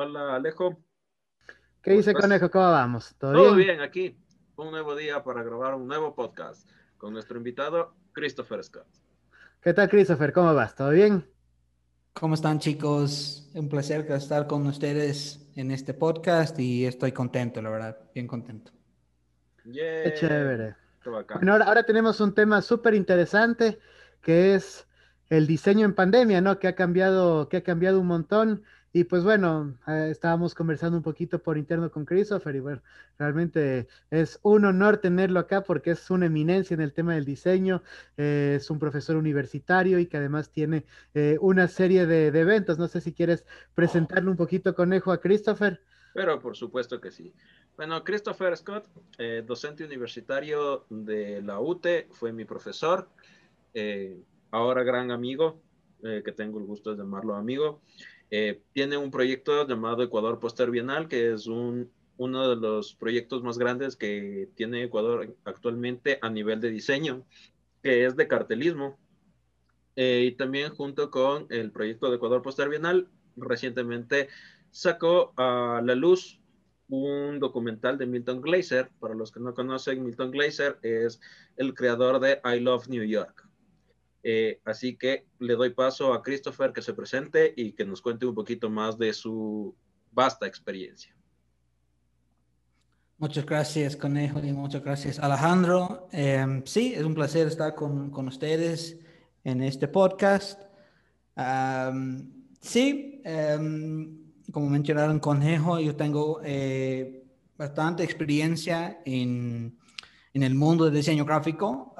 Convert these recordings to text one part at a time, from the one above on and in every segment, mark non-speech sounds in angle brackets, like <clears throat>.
Hola, Alejo. ¿Qué dice, Conejo? ¿Cómo vamos? ¿Todo, bien? aquí. Un nuevo día para grabar un nuevo podcast con nuestro invitado, Christopher Scott. ¿Qué tal, Christopher? ¿Cómo vas? ¿Todo bien? ¿Cómo están, chicos? Un placer estar con ustedes en este podcast y estoy contento, la verdad, bien contento. Qué chévere. Bueno, ahora tenemos un tema súper interesante que es el diseño en pandemia, ¿no? Que ha cambiado, que ha cambiado un montón. Y pues bueno, eh, estábamos conversando un poquito por interno con Christopher y bueno, realmente es un honor tenerlo acá porque es una eminencia en el tema del diseño, eh, es un profesor universitario y que además tiene eh, una serie de, de, eventos. No sé si quieres presentarle un poquito, conejo, a Christopher. Pero por supuesto que sí. Bueno, Christopher Scott, docente universitario de la UTE, fue mi profesor ahora gran amigo, eh, que tengo el gusto de llamarlo amigo, eh, tiene un proyecto llamado Ecuador Poster Bienal, que es un, uno de los proyectos más grandes que tiene Ecuador actualmente a nivel de diseño, que es de cartelismo. Eh, y también junto con el proyecto de Ecuador Poster Bienal, recientemente sacó a la luz un documental de Milton Glaser. Para los que no conocen, Milton Glaser es el creador de I Love New York. Eh, así que le doy paso a Christopher que se presente y que nos cuente un poquito más de su vasta experiencia. Muchas gracias, Conejo, y muchas gracias, Alejandro. Em, sí, es un placer estar con, con ustedes en este podcast. sí, em, como mencionaron, Conejo, yo tengo eh, bastante experiencia en en el mundo del diseño gráfico.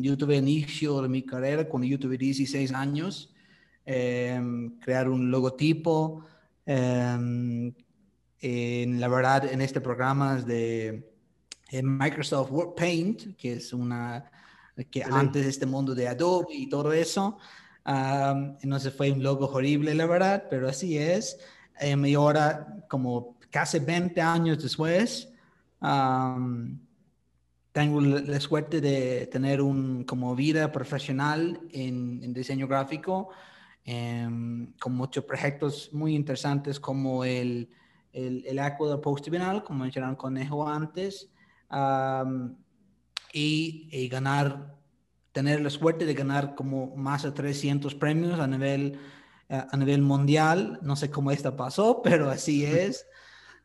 yo tuve inicio de mi carrera cuando yo tuve 16 años, em, crear un logotipo. Em, en la verdad, en este programa de Microsoft Word Paint, que es una que antes de este mundo de Adobe y todo eso. no se fue un logo horrible, la verdad, pero así es. Em, y ahora, como casi 20 años después, tengo la suerte de tener un, como vida profesional en, diseño gráfico, em, con muchos proyectos muy interesantes como el, el, el Ecuador Post como mencionaron Conejo antes, y, ganar, tener la suerte de ganar como más de 300 premios a nivel, a nivel mundial. No sé cómo esto pasó, <laughs> pero así es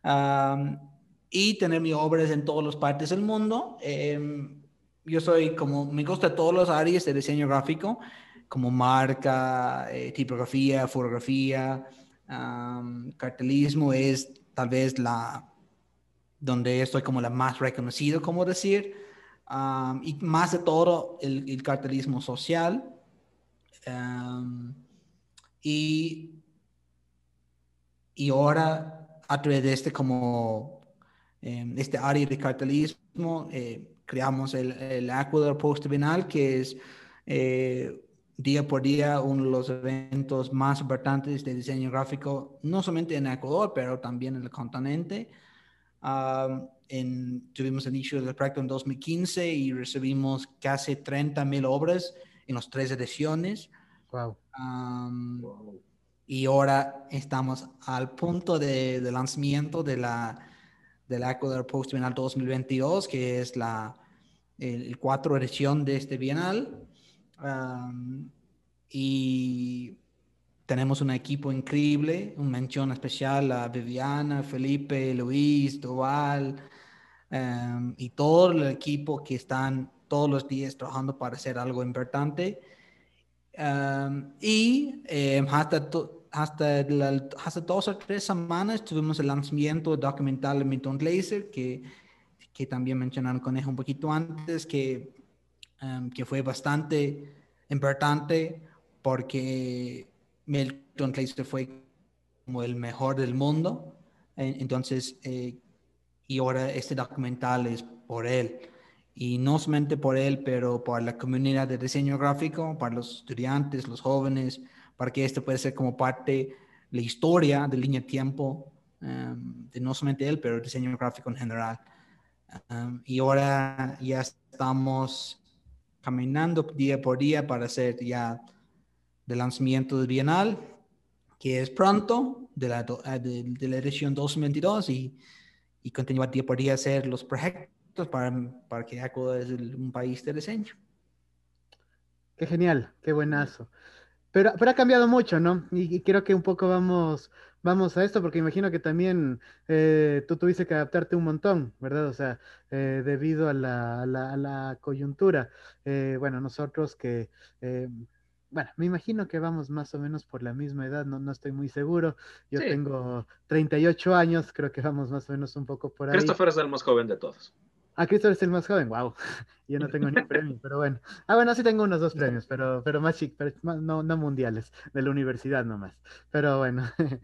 <laughs> y tener mis obras en todas las partes del mundo. Em, yo soy como, me gusta todas las áreas de diseño gráfico, como marca, eh, tipografía, fotografía, cartelismo es tal vez la, donde estoy como la más reconocido, como decir, y más de todo el, el cartelismo social. y, y ahora a través de este como en este área de cartelismo, eh, creamos el, el Ecuador Post Bienal, que es eh, día por día uno de los eventos más importantes de diseño gráfico, no solamente en Ecuador, pero también en el continente. en, tuvimos el inicio del proyecto en 2015 y recibimos casi 30 mil obras en las tres ediciones. Wow. Y ahora estamos al punto de, de lanzamiento de la del Ecuador Post Bienal 2022, que es la el, cuatro edición de este bienal. y tenemos un equipo increíble, un mención especial a Viviana, Felipe, Luis, Duval y todo el equipo que están todos los días trabajando para hacer algo importante. y eh, hasta hasta, hasta dos o tres semanas tuvimos el lanzamiento documental de Milton Glaser, que, que también mencionaron Conejo un poquito antes, que, um, que fue bastante importante porque Milton Glaser fue como el mejor del mundo. Entonces, eh, y ahora este documental es por él. Y no solamente por él, pero por la comunidad de diseño gráfico, para los estudiantes, los jóvenes, para que esto pueda ser como parte la historia de línea de tiempo em, de no solamente él, pero el diseño gráfico en general. Em, y ahora ya estamos caminando día por día para hacer ya el lanzamiento del Bienal, que es pronto, de la, de, la edición 2022 y, y continuar podría ser los proyectos para, para que Ecuador es un país de diseño. Qué genial, qué buenazo. Pero, pero ha cambiado mucho, ¿no? Y, creo que un poco vamos, vamos a esto, porque imagino que también eh, tú tuviste que adaptarte un montón, ¿verdad? O sea, eh, debido a la, a la, coyuntura. Eh, bueno, nosotros que bueno, me imagino que vamos más o menos por la misma edad, no, no estoy muy seguro. Yo tengo 38 años, creo que vamos más o menos un poco por ahí. Christopher es el más joven de todos. Ah, Christopher es el más joven, wow. <laughs> Yo no tengo ni premio, pero bueno. Ah, bueno, sí tengo unos dos premios, pero, pero más chicos, no, no mundiales, de la universidad nomás. Pero bueno, <laughs>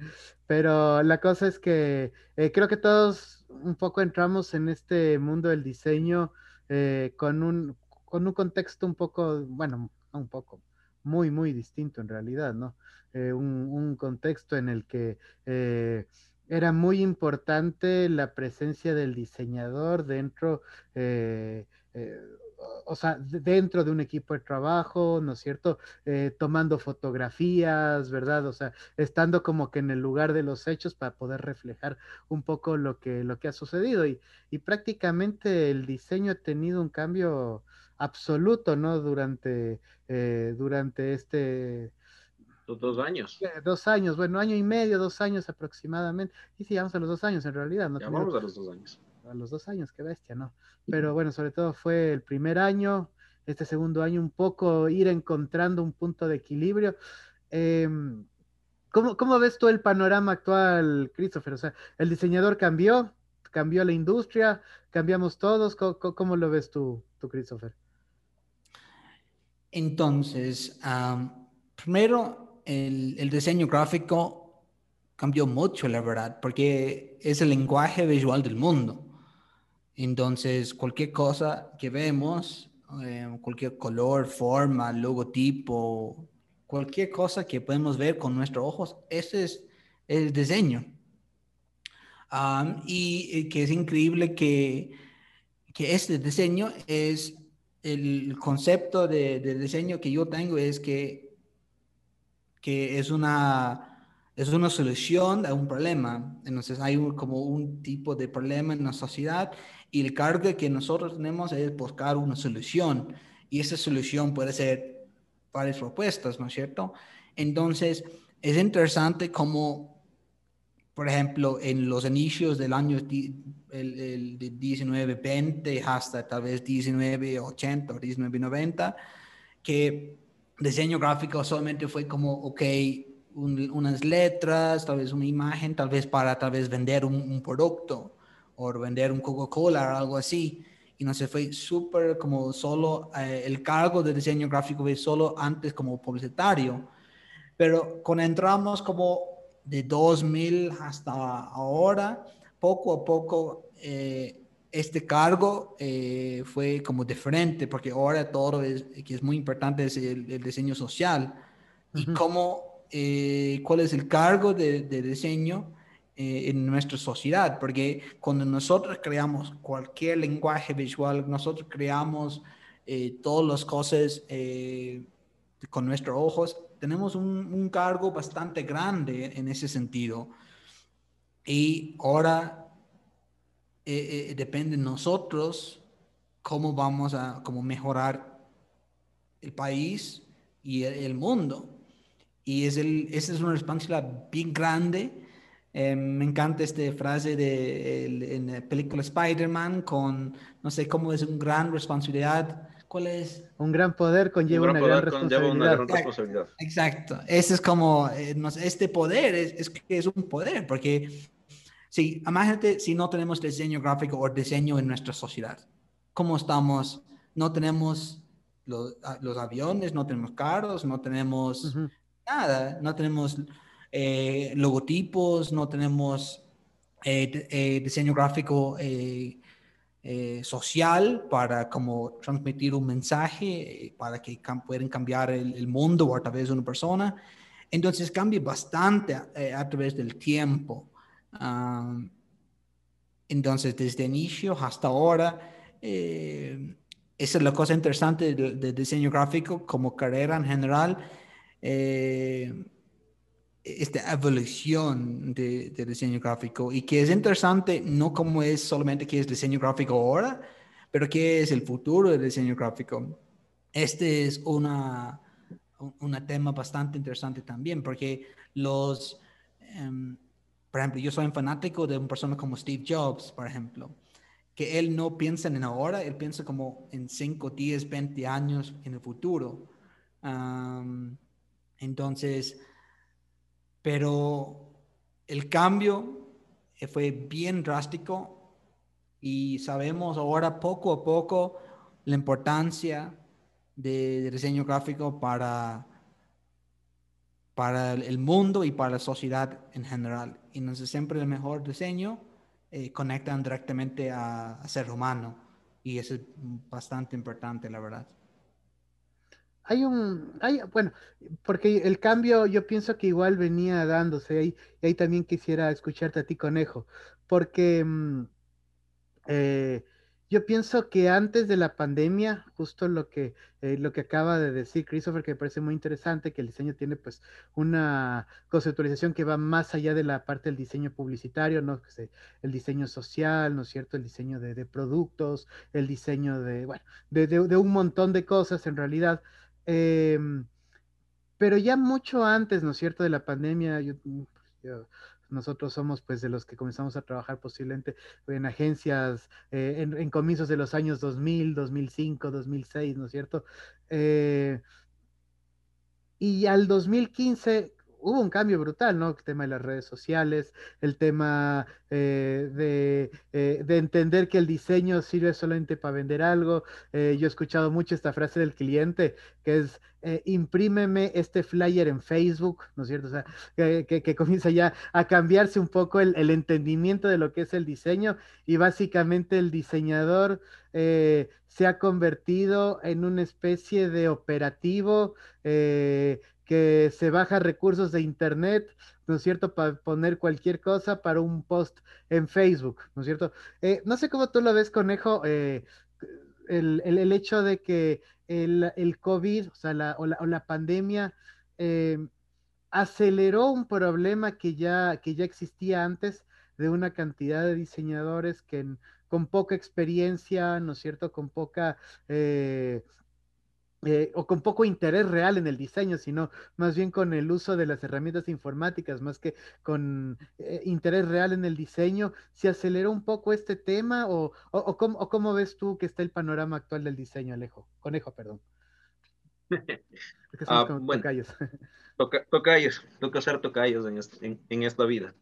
pero la cosa es que eh, creo que todos un poco entramos en este mundo del diseño eh, con, un, con un contexto un poco, bueno, un poco, muy, muy distinto en realidad, ¿no? Eh, un, contexto en el que eh, era muy importante la presencia del diseñador dentro, eh, o sea, dentro de un equipo de trabajo, ¿no es cierto? tomando fotografías, ¿verdad? O sea, estando como que en el lugar de los hechos para poder reflejar un poco lo que, lo que ha sucedido. Y, y prácticamente el diseño ha tenido un cambio absoluto, ¿no? Durante, eh, durante este... Los dos años. Eh, dos años, bueno, año y medio, dos años aproximadamente. Y sí, vamos a los dos años en realidad. ¿no? vamos a los dos años. A los dos años, qué bestia, ¿no? Pero bueno, sobre todo fue el primer año, este segundo año un poco ir encontrando un punto de equilibrio. Em, ¿cómo, ¿Cómo ves tú el panorama actual, Christopher? O sea, el diseñador cambió, cambió la industria, cambiamos todos. ¿Cómo, cómo lo ves tú, tú Christopher? Entonces, primero, el, diseño gráfico cambió mucho, la verdad, porque es el lenguaje visual del mundo. Entonces, cualquier cosa que vemos, eh, cualquier color, forma, logotipo, cualquier cosa que podemos ver con nuestros ojos, ese es el diseño. y, que es increíble que, que este diseño es el concepto de, diseño que yo tengo es que, que es, una, es una solución a un problema. Entonces hay como un tipo de problema en la sociedad y el cargo que nosotros tenemos es buscar una solución. Y esa solución puede ser varias propuestas, ¿no es cierto? Entonces es interesante cómo por ejemplo, en los inicios del año el, el 1920 hasta tal vez 1980 o 1990, que diseño gráfico solamente fue como, ok, unas letras, tal vez una imagen, tal vez para tal vez vender un, producto o vender un Coca-Cola o algo así. Y no se fue súper como solo, eh, el cargo de diseño gráfico fue solo antes como publicitario. Pero cuando entramos como de 2000 hasta ahora, poco a poco eh, este cargo eh, fue como diferente, porque ahora todo es, que es muy importante es el, diseño social y cómo, eh, cuál es el cargo de, diseño en nuestra sociedad, porque cuando nosotros creamos cualquier lenguaje visual, nosotros creamos todas las cosas con nuestros ojos, tenemos un, cargo bastante grande en ese sentido. Y ahora eh, eh, depende de nosotros cómo vamos a cómo mejorar el país y el, mundo. Y es el, esa es una responsabilidad bien grande. Eh, me encanta esta frase de en la película Spider-Man con, no sé cómo es una gran responsabilidad ¿Cuál es? Un gran poder conlleva, una, gran responsabilidad. Exacto. Ese es como, eh, este poder es, es, es un poder, porque sí, imagínate si no tenemos diseño gráfico o diseño en nuestra sociedad. ¿Cómo estamos? No tenemos los, los aviones, no tenemos carros, no tenemos nada, no tenemos eh, logotipos, no tenemos eh, diseño gráfico eh, social para como transmitir un mensaje eh, para que puedan cambiar el, mundo o a través de una persona. Entonces cambia bastante eh, a través del tiempo. Entonces desde inicio hasta ahora, esa es la cosa interesante del, diseño gráfico como carrera en general. esta evolución de, de, diseño gráfico y que es interesante no como es solamente que es diseño gráfico ahora, pero que es el futuro del diseño gráfico. Este es una, un tema bastante interesante también porque los, em, por ejemplo, yo soy un fanático de una persona como Steve Jobs, por ejemplo, que él no piensa en ahora, él piensa como en 5, 10, 20 años en el futuro. entonces, pero el cambio fue bien drástico y sabemos ahora poco a poco la importancia de, diseño gráfico para, para el mundo y para la sociedad en general. Y no es siempre el mejor diseño eh, directamente a, ser humano y eso es bastante importante, la verdad. Hay un, hay, bueno, porque el cambio yo pienso que igual venía dándose ahí, y ahí también quisiera escucharte a ti, conejo, porque mm, eh, yo pienso que antes de la pandemia, justo lo que, eh, lo que acaba de decir Christopher, que me parece muy interesante, que el diseño tiene pues una conceptualización que va más allá de la parte del diseño publicitario, ¿no? El diseño social, ¿no es cierto? El diseño de, productos, el diseño de, bueno, de, un montón de cosas en realidad. Em, pero ya mucho antes, ¿no es cierto?, de la pandemia, yo nosotros somos pues de los que comenzamos a trabajar posiblemente en agencias, eh, en, comienzos de los años 2000, 2005, 2006, ¿no es cierto? Eh, y al 2015 hubo un cambio brutal, ¿no? El tema de las redes sociales, el tema eh, de, de, entender que el diseño sirve solamente para vender algo. yo he escuchado mucho esta frase del cliente, que es, eh, imprímeme este flyer en Facebook, ¿no es cierto? O sea, que, comienza ya a cambiarse un poco el, entendimiento de lo que es el diseño y básicamente el diseñador eh, se ha convertido en una especie de operativo eh, que se baja recursos de Internet, ¿no es cierto?, para poner cualquier cosa para un post en Facebook, ¿no es cierto? no sé cómo tú lo ves, conejo, el, el hecho de que el, COVID, o sea, la, o la, pandemia, eh, aceleró un problema que ya, que ya existía antes de una cantidad de diseñadores que con poca experiencia, ¿no es cierto?, con poca... Eh, o con poco interés real en el diseño, sino más bien con el uso de las herramientas informáticas, más que con eh, interés real en el diseño. ¿Se aceleró un poco este tema o, o, cómo, ves tú que está el panorama actual del diseño, Alejo? Conejo, perdón. <laughs> ah, bueno, tocayos. <laughs> Toca, tocayos, toca ser tocayos en, en, esta vida.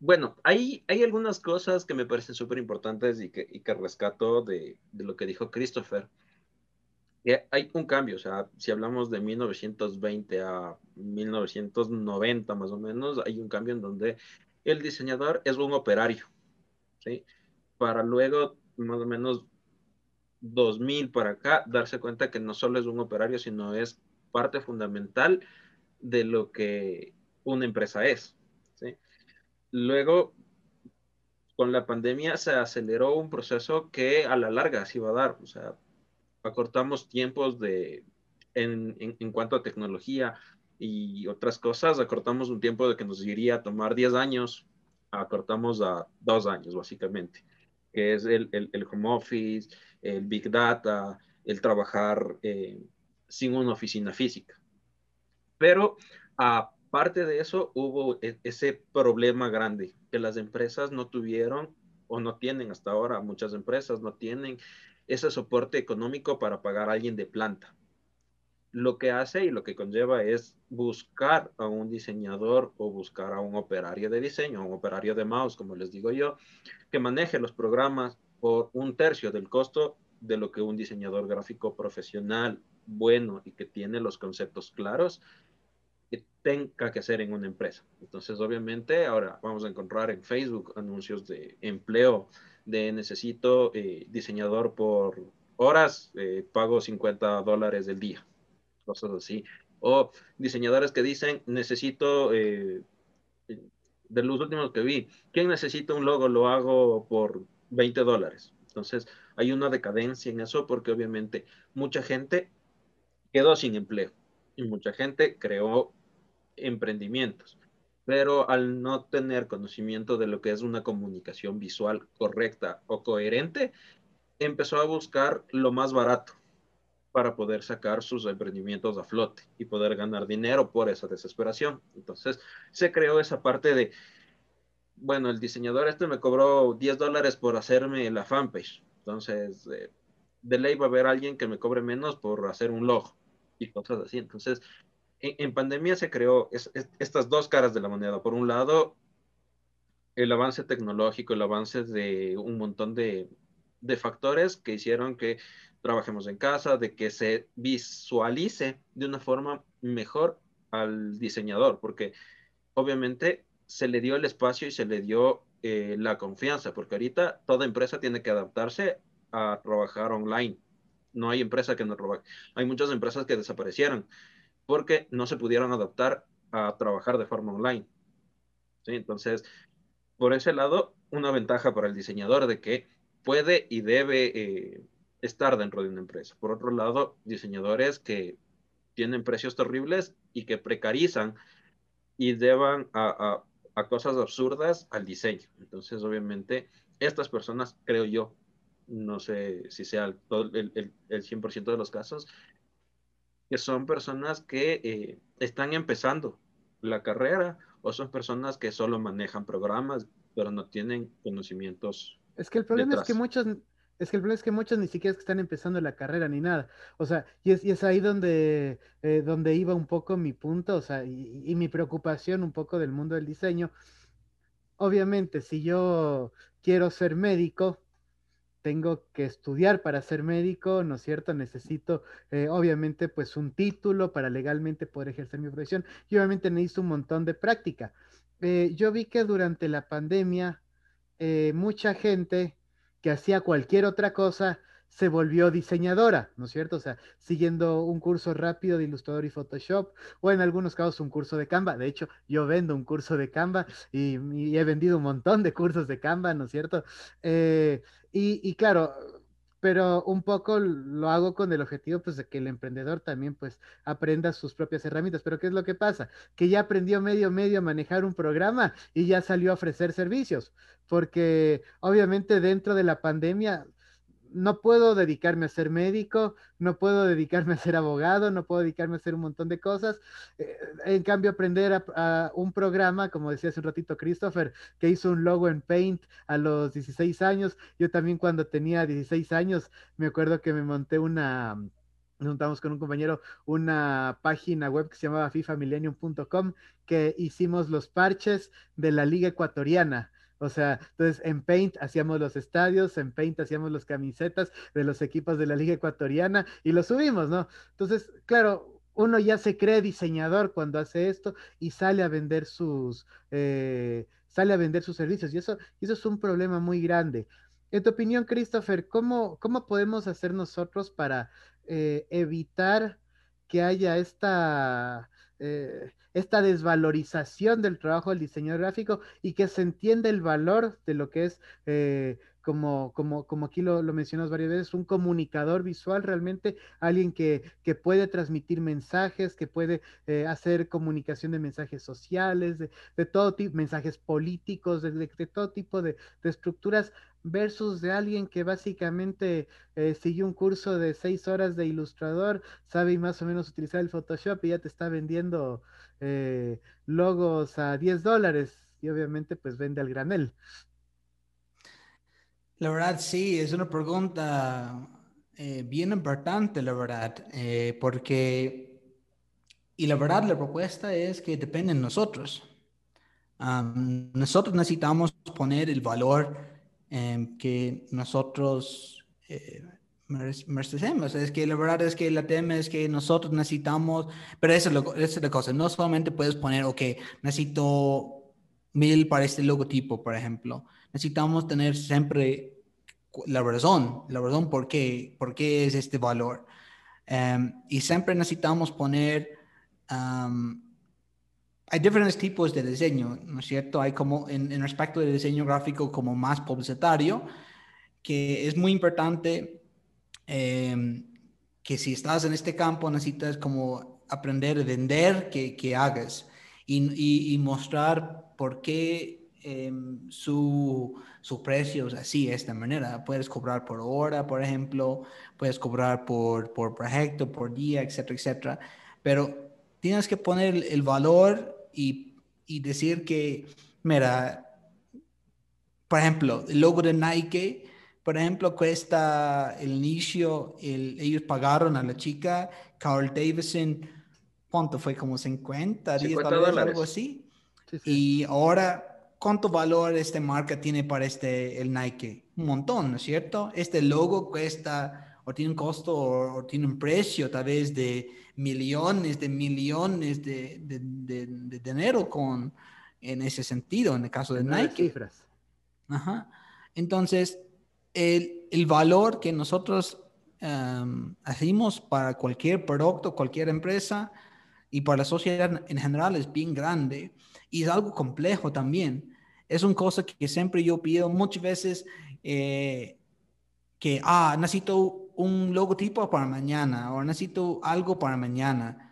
Bueno, hay, hay algunas cosas que me parecen súper importantes y que, y que rescato de, de lo que dijo Christopher hay un cambio, o sea, si hablamos de 1920 a 1990 más o menos, hay un cambio en donde el diseñador es un operario, ¿sí? Para luego, más o menos 2000 para acá, darse cuenta que no solo es un operario, sino es parte fundamental de lo que una empresa es, ¿sí? Luego, con la pandemia se aceleró un proceso que a la larga se iba a dar, o sea, acortamos tiempos de, en, en, cuanto a tecnología y otras cosas, acortamos un tiempo de que nos iría a tomar 10 años, acortamos a 2 años básicamente, que es el, el, el home office, el big data, el trabajar eh, sin una oficina física. Pero aparte de eso, hubo e, ese problema grande que las empresas no tuvieron o no tienen hasta ahora, muchas empresas no tienen ese soporte económico para pagar a alguien de planta. Lo que hace y lo que conlleva es buscar a un diseñador o buscar a un operario de diseño, un operario de mouse, como les digo yo, que maneje los programas por un tercio del costo de lo que un diseñador gráfico profesional bueno y que tiene los conceptos claros que tenga que hacer en una empresa. Entonces, obviamente, ahora vamos a encontrar en Facebook anuncios de empleo de necesito eh, diseñador por horas, eh, pago 50 dólares del día, cosas así. O diseñadores que dicen, necesito, eh, de los últimos que vi, ¿quién necesita un logo? Lo hago por 20 dólares. Entonces, hay una decadencia en eso porque obviamente mucha gente quedó sin empleo y mucha gente creó emprendimientos, pero al no tener conocimiento de lo que es una comunicación visual correcta o coherente, empezó a buscar lo más barato para poder sacar sus emprendimientos a flote y poder ganar dinero por esa desesperación. Entonces se creó esa parte de, bueno, el diseñador este me cobró 10 dólares por hacerme la fanpage. Entonces, eh, de ley va a haber alguien que me cobre menos por hacer un logo y cosas así. Entonces, en, pandemia se creó estas dos caras de la moneda. Por un lado, el avance tecnológico, el avance de un montón de, factores que hicieron que trabajemos en casa, de que se visualice de una forma mejor al diseñador, porque obviamente se le dio el espacio y se le dio eh, la confianza, porque ahorita toda empresa tiene que adaptarse a trabajar online. No hay empresa que no trabaje. Hay muchas empresas que desaparecieron porque no se pudieron adaptar a trabajar de forma online. ¿Sí? Entonces, por ese lado, una ventaja para el diseñador de que puede y debe eh, estar dentro de una empresa. Por otro lado, diseñadores que tienen precios terribles y que precarizan y deban a, cosas absurdas al diseño. Entonces, obviamente, estas personas, creo yo, no sé si sea el, el, el 100% de los casos, que son personas que eh, están empezando la carrera o son personas que solo manejan programas, pero no tienen conocimientos. Es que el problema es que muchos es que el problema es que muchos ni siquiera están empezando la carrera ni nada. O sea, y es, y es ahí donde, eh, donde iba un poco mi punto, o sea, y, mi preocupación un poco del mundo del diseño. Obviamente, si yo quiero ser médico, tengo que estudiar para ser médico, ¿no es cierto? Necesito, eh, obviamente, pues un título para legalmente poder ejercer mi profesión y obviamente necesito un montón de práctica. Eh, yo vi que durante la pandemia, mucha gente que hacía cualquier otra cosa, se volvió diseñadora, ¿no es cierto? O sea, siguiendo un curso rápido de Illustrator y Photoshop, o en algunos casos un curso de Canva. De hecho, yo vendo un curso de Canva y, he vendido un montón de cursos de Canva, ¿no es cierto? Eh, y, y, claro, pero un poco lo hago con el objetivo pues de que el emprendedor también pues aprenda sus propias herramientas. Pero ¿qué es lo que pasa? Que ya aprendió medio medio a manejar un programa y ya salió a ofrecer servicios, porque obviamente dentro de la pandemia no puedo dedicarme a ser médico, no puedo dedicarme a ser abogado, no puedo dedicarme a hacer un montón de cosas. Eh, en cambio, aprender a, un programa, como decía hace un ratito Christopher, que hizo un logo en Paint a los 16 años. Yo también cuando tenía 16 años, me acuerdo que me monté una, nos juntamos con un compañero una página web que se llamaba fifamillennium.com que hicimos los parches de la liga ecuatoriana o sea, entonces en Paint hacíamos los estadios, en Paint hacíamos las camisetas de los equipos de la Liga Ecuatoriana y lo subimos, ¿no? Entonces, claro, uno ya se cree diseñador cuando hace esto y sale a vender sus, eh, sale a vender sus servicios y eso, eso es un problema muy grande. En tu opinión, Christopher, ¿cómo, cómo podemos hacer nosotros para eh, evitar que haya esta... Eh, esta desvalorización del trabajo del diseñador gráfico y que se entienda el valor de lo que es, eh, como, como, como aquí lo, lo, mencionas varias veces, un comunicador visual, realmente alguien que, que puede transmitir mensajes, que puede eh, hacer comunicación de mensajes sociales, de, de todo tipo, mensajes políticos, de, de, todo tipo de, estructuras versus de alguien que básicamente eh, siguió un curso de seis horas de ilustrador, sabe más o menos utilizar el Photoshop y ya te está vendiendo eh, logos a 10 dólares y obviamente pues vende al granel. La verdad sí, es una pregunta eh, bien importante, la verdad, eh, porque, y la verdad la propuesta es que depende de nosotros. nosotros necesitamos poner el valor que nosotros merecemos. Es que la verdad es que la tema es que nosotros necesitamos, pero eso es, lo, es la cosa, no solamente puedes poner, ok, necesito mil para este logotipo, por ejemplo. Necesitamos tener siempre la razón, la razón por qué, por qué es este valor. Em, y siempre necesitamos poner, hay diferentes tipos de diseño, ¿no es cierto? Hay como, en, en respecto del diseño gráfico como más publicitario, que es muy importante Em, que si estás en este campo necesitas como aprender a vender que, que hagas. y, y, mostrar por qué em, su, su precio es así, de esta manera. Puedes cobrar por hora, por ejemplo, puedes cobrar por, por proyecto, por día, etcétera, etcétera. Pero tienes que poner el valor y, y decir que, mira, por ejemplo, el logo de Nike, por ejemplo, cuesta el inicio, ellos pagaron a la chica, Carl Davison, ¿cuánto fue? Como 50, 10 dólares, algo así. Y ahora, ¿cuánto valor esta marca tiene para este, el Nike? Un montón, ¿no es cierto? Este logo cuesta, o tiene un costo, o, tiene un precio tal vez de millones de millones de, de, de, dinero con, en ese sentido, en el caso de Nike. Cifras. Ajá. Entonces, el, el valor que nosotros um, hacemos para cualquier producto, cualquier empresa y para la sociedad en general es bien grande y es algo complejo también. Es una cosa que siempre yo pido muchas veces eh, que, ah, necesito un logotipo para mañana o necesito algo para mañana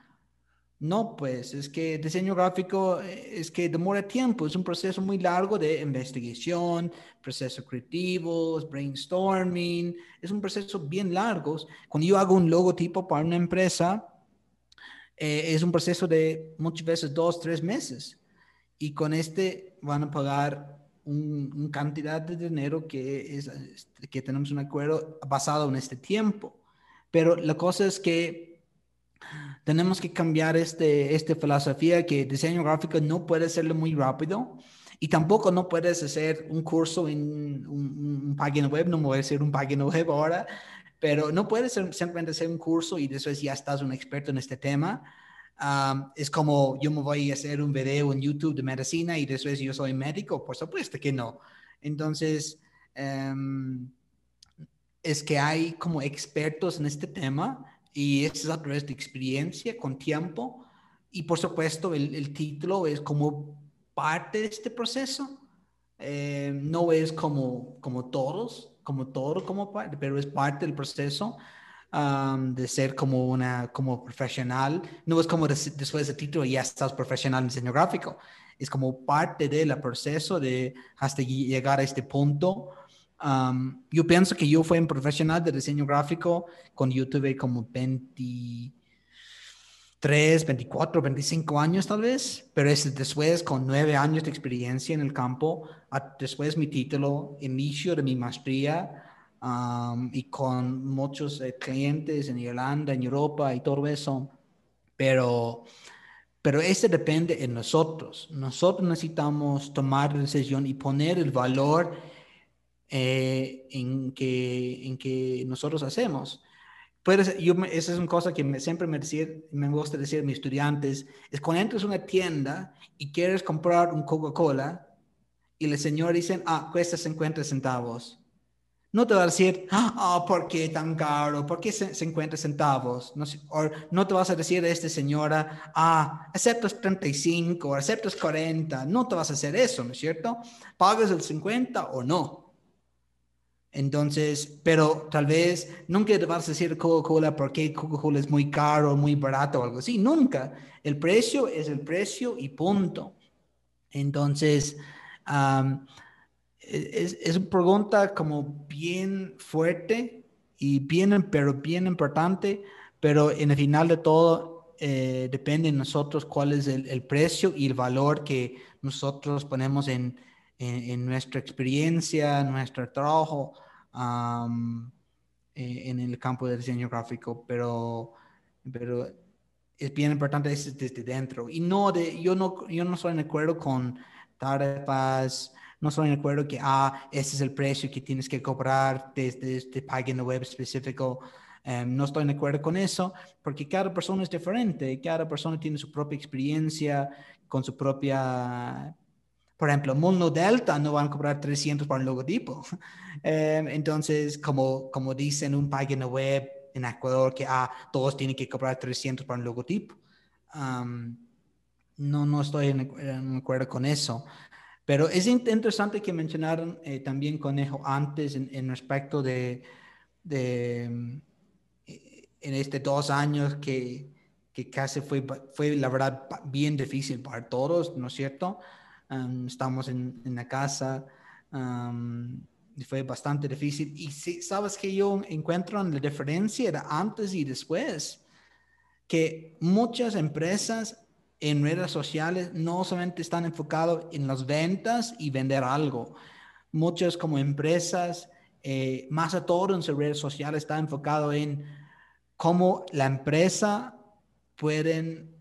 no, pues es que diseño gráfico eh, es que demora tiempo, es un proceso muy largo de investigación, proceso creativos, brainstorming, es un proceso bien largo. Cuando yo hago un logotipo para una empresa, eh, es un proceso de muchas veces dos, tres meses. Y con este van a pagar una cantidad de dinero que, es, que tenemos un acuerdo basado en este tiempo. Pero la cosa es que tenemos que cambiar este, esta filosofía que diseño gráfico no puede serlo muy rápido y tampoco no puedes hacer un curso en un, página web, no voy a hacer un página web ahora, pero no puedes simplemente hacer un curso y después ya estás un experto en este tema. Es como yo me voy a hacer un video en YouTube de medicina y después yo soy médico, por supuesto que no. Entonces, em, es que hay como expertos en este tema y es a través de experiencia, con tiempo, y por supuesto el, el título es como parte de este proceso, eh, no es como, como todos, como todo, como parte, pero es parte del proceso de ser como una, como profesional, no es como después del título ya estás profesional en diseño gráfico, es como parte del proceso de hasta llegar a este punto. Yo pienso que yo fui un profesional de diseño gráfico cuando yo tuve como 23, 24, 25 años tal vez, pero es después con nueve años de experiencia en el campo, después mi título, inicio de mi maestría y con muchos eh, clientes en Irlanda, en Europa y todo eso, pero... Pero ese depende de nosotros. Nosotros necesitamos tomar la decisión y poner el valor eh, en, que, en que nosotros hacemos. Puedes, yo, esa es una cosa que me, siempre me, decir, me gusta decir a mis estudiantes, es cuando entras a una tienda y quieres comprar un Coca-Cola y el señor dice, ah, cuesta 50 centavos. No te va a decir, ah, ¿por qué tan caro? ¿Por qué 50 centavos? No, no te vas a decir a esta señora, ah, aceptas 35 o aceptas 40. No te vas a hacer eso, ¿no es cierto? ¿Pagas el 50 o no? Entonces, pero tal vez nunca te vas a decir Coca-Cola porque Coca-Cola es muy caro, muy barato o algo así. Nunca. El precio es el precio y punto. Entonces, es, es, una pregunta como bien fuerte y bien, pero bien importante, pero en el final de todo eh, depende de nosotros cuál es el, precio y el valor que nosotros ponemos en, en, en nuestra experiencia, nuestro trabajo eh, en el campo del diseño gráfico, pero, pero es bien importante desde, dentro. Y no de, yo no, yo no estoy de acuerdo con tarifas, no estoy de acuerdo que, ah, ese es el precio que tienes que cobrar desde este página web específico. Em, no estoy de acuerdo con eso porque cada persona es diferente, cada persona tiene su propia experiencia con su propia por ejemplo, Mundo Delta no van a cobrar 300 por el logotipo. <laughs> Em, entonces, como, como dicen un página web en Ecuador que ah, todos tienen que cobrar 300 por el logotipo. no, no estoy en, acuerdo con eso. Pero es interesante que mencionaron eh, también Conejo antes en, en respecto de, de, en este dos años que, que casi fue, fue la verdad bien difícil para todos, ¿no es cierto? estamos en, en, la casa y fue bastante difícil. Y si, sabes que yo encuentro la diferencia de antes y después, que muchas empresas en redes sociales no solamente están enfocados en las ventas y vender algo. Muchas como empresas, eh, más a todo en sus redes sociales, está enfocado en cómo la empresa pueden,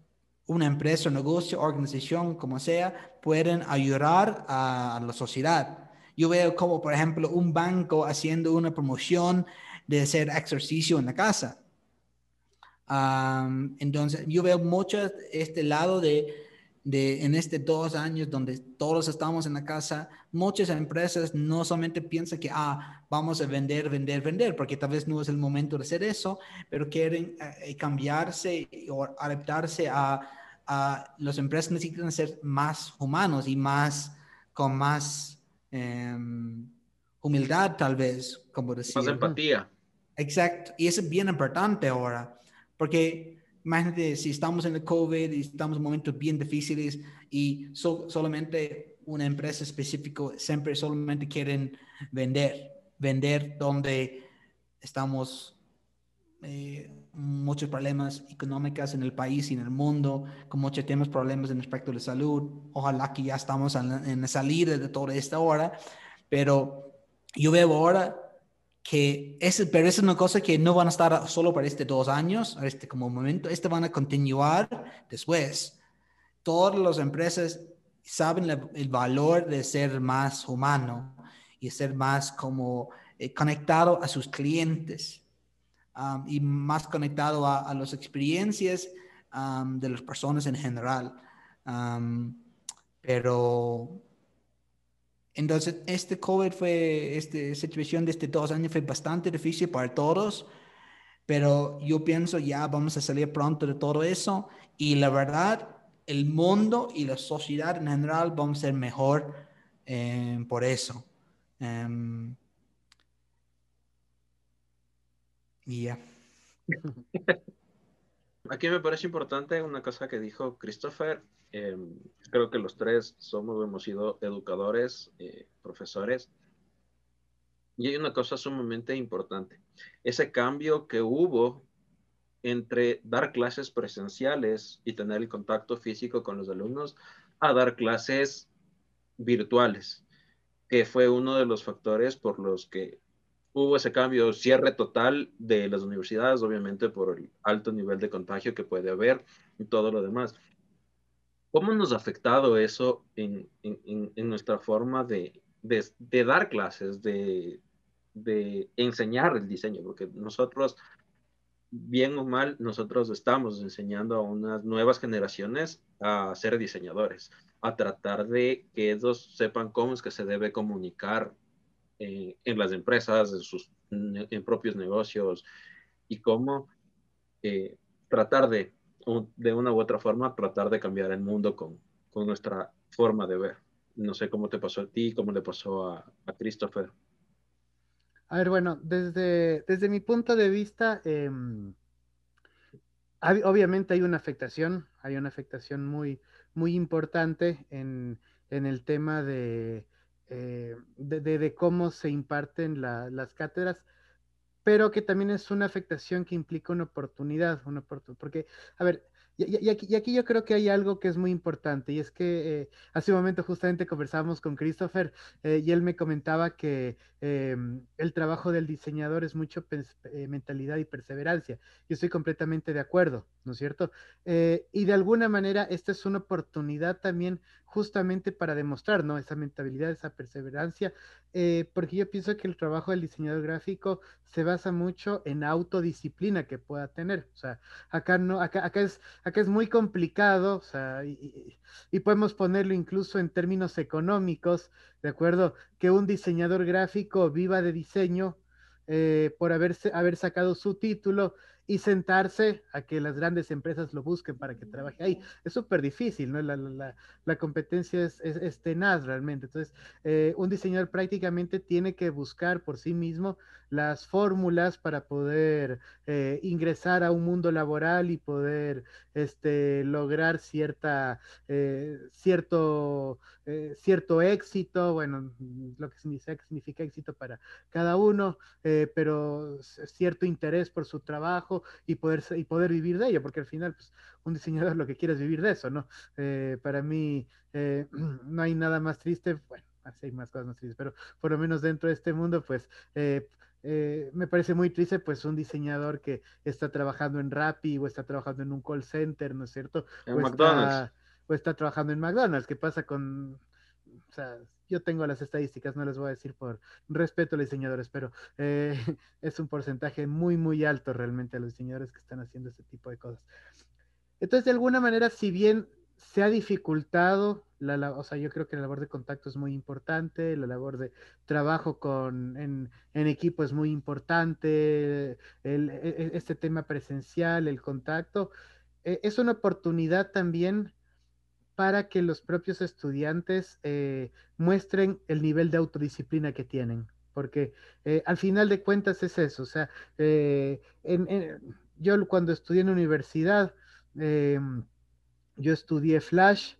una empresa, negocio, organización, como sea, pueden ayudar a la sociedad. Yo veo como, por ejemplo, un banco haciendo una promoción de hacer ejercicio en la casa entonces, yo veo mucho este lado de, de, en este dos años donde todos estamos en la casa, muchas empresas no solamente piensan que, ah, vamos a vender, vender, vender, porque tal vez no es el momento de hacer eso, pero quieren eh, cambiarse o adaptarse a, a las empresas necesitan ser más humanos y más, con más em, humildad tal vez, como decir. Más empatía. Exacto, y eso es bien importante ahora. Porque imagínate si estamos en el COVID y estamos en momentos bien difíciles y solamente una empresa específica siempre solamente quieren vender, vender donde estamos eh, muchos problemas económicos en el país y en el mundo, con muchos temas, problemas en aspecto de salud. Ojalá que ya estamos en, en la salida de toda esta hora, pero yo veo ahora que es, pero es una cosa que no van a estar solo para este dos años, este como momento, este van a continuar después. Todas las empresas saben el valor de ser más humano y ser más como eh, conectado a sus clientes um, y más conectado a, las experiencias um, de las personas en general. Um, pero entonces, este COVID fue, esta situación de este dos años fue bastante difícil para todos, pero yo pienso ya vamos a salir pronto de todo eso y la verdad, el mundo y la sociedad en general vamos a ser mejor eh, por eso. Um, y ya. <laughs> Aquí me parece importante una cosa que dijo Christopher Em, creo que los tres somos, hemos sido educadores, eh, profesores. Y hay una cosa sumamente importante. Ese cambio que hubo entre dar clases presenciales y tener el contacto físico con los alumnos a dar clases virtuales, que fue uno de los factores por los que hubo ese cambio, cierre total de las universidades, obviamente por el alto nivel de contagio que puede haber y todo lo demás. ¿Cómo nos ha afectado eso en, nuestra forma de, dar clases, de, enseñar el diseño? Porque nosotros, bien o mal, nosotros estamos enseñando a unas nuevas generaciones a ser diseñadores, a tratar de que ellos sepan cómo es que se debe comunicar eh, en las empresas, en sus en propios negocios y cómo eh, tratar de de una u otra forma tratar de cambiar el mundo con, con nuestra forma de ver. No sé cómo te pasó a ti, cómo le pasó a, a Christopher. A ver, bueno, desde, desde mi punto de vista, em, obviamente hay una afectación, hay una afectación muy, muy importante en, en el tema de, eh, de, cómo se imparten las cátedras pero que también es una afectación que implica una oportunidad, una oportunidad, porque, a ver, y, aquí, yo creo que hay algo que es muy importante y es que eh, hace un momento justamente conversábamos con Christopher eh, y él me comentaba que em, el trabajo del diseñador es mucho eh, mentalidad y perseverancia. Yo estoy completamente de acuerdo, ¿no es cierto? y de alguna manera esta es una oportunidad también justamente para demostrar, ¿no? Esa mentalidad, esa perseverancia, porque yo pienso que el trabajo del diseñador gráfico se basa mucho en autodisciplina que pueda tener. O sea, acá no, acá, acá es acá es muy complicado, o sea, y, podemos ponerlo incluso en términos económicos, ¿de acuerdo? Que un diseñador gráfico viva de diseño eh, por haber, haber sacado su título y sentarse a que las grandes empresas lo busquen para que trabaje ahí. Es súper difícil, ¿no? La, competencia es, tenaz realmente. Entonces, eh, un diseñador prácticamente tiene que buscar por sí mismo las fórmulas para poder eh, ingresar a un mundo laboral y poder este, lograr cierta, eh, cierto, cierto éxito, bueno, lo que significa, significa éxito para cada uno, pero cierto interés por su trabajo y poder, y poder vivir de ello, porque al final, pues, un diseñador lo que quiere es vivir de eso, ¿no? Eh, para mí, eh, <clears throat> no hay nada más triste, bueno, así hay más cosas más tristes, pero por lo menos dentro de este mundo, pues, eh, me parece muy triste, pues, un diseñador que está trabajando en Rappi o está trabajando en un call center, ¿no es cierto? En McDonald's. o está trabajando en McDonald's. ¿Qué pasa con, o sea, yo tengo las estadísticas, no les voy a decir por respeto a los diseñadores, pero eh, <laughs> es un porcentaje muy, muy alto realmente a los diseñadores que están haciendo este tipo de cosas. Entonces, de alguna manera, si bien se ha dificultado, la, o sea, yo creo que la labor de contacto es muy importante, la labor de trabajo con, en, equipo es muy importante, el, e, e, este tema presencial, el contacto, e, es una oportunidad también para que los propios estudiantes eh, muestren el nivel de autodisciplina que tienen, porque eh, al final de cuentas es eso, o sea, eh, yo cuando estudié en la universidad, yo estudié Flash,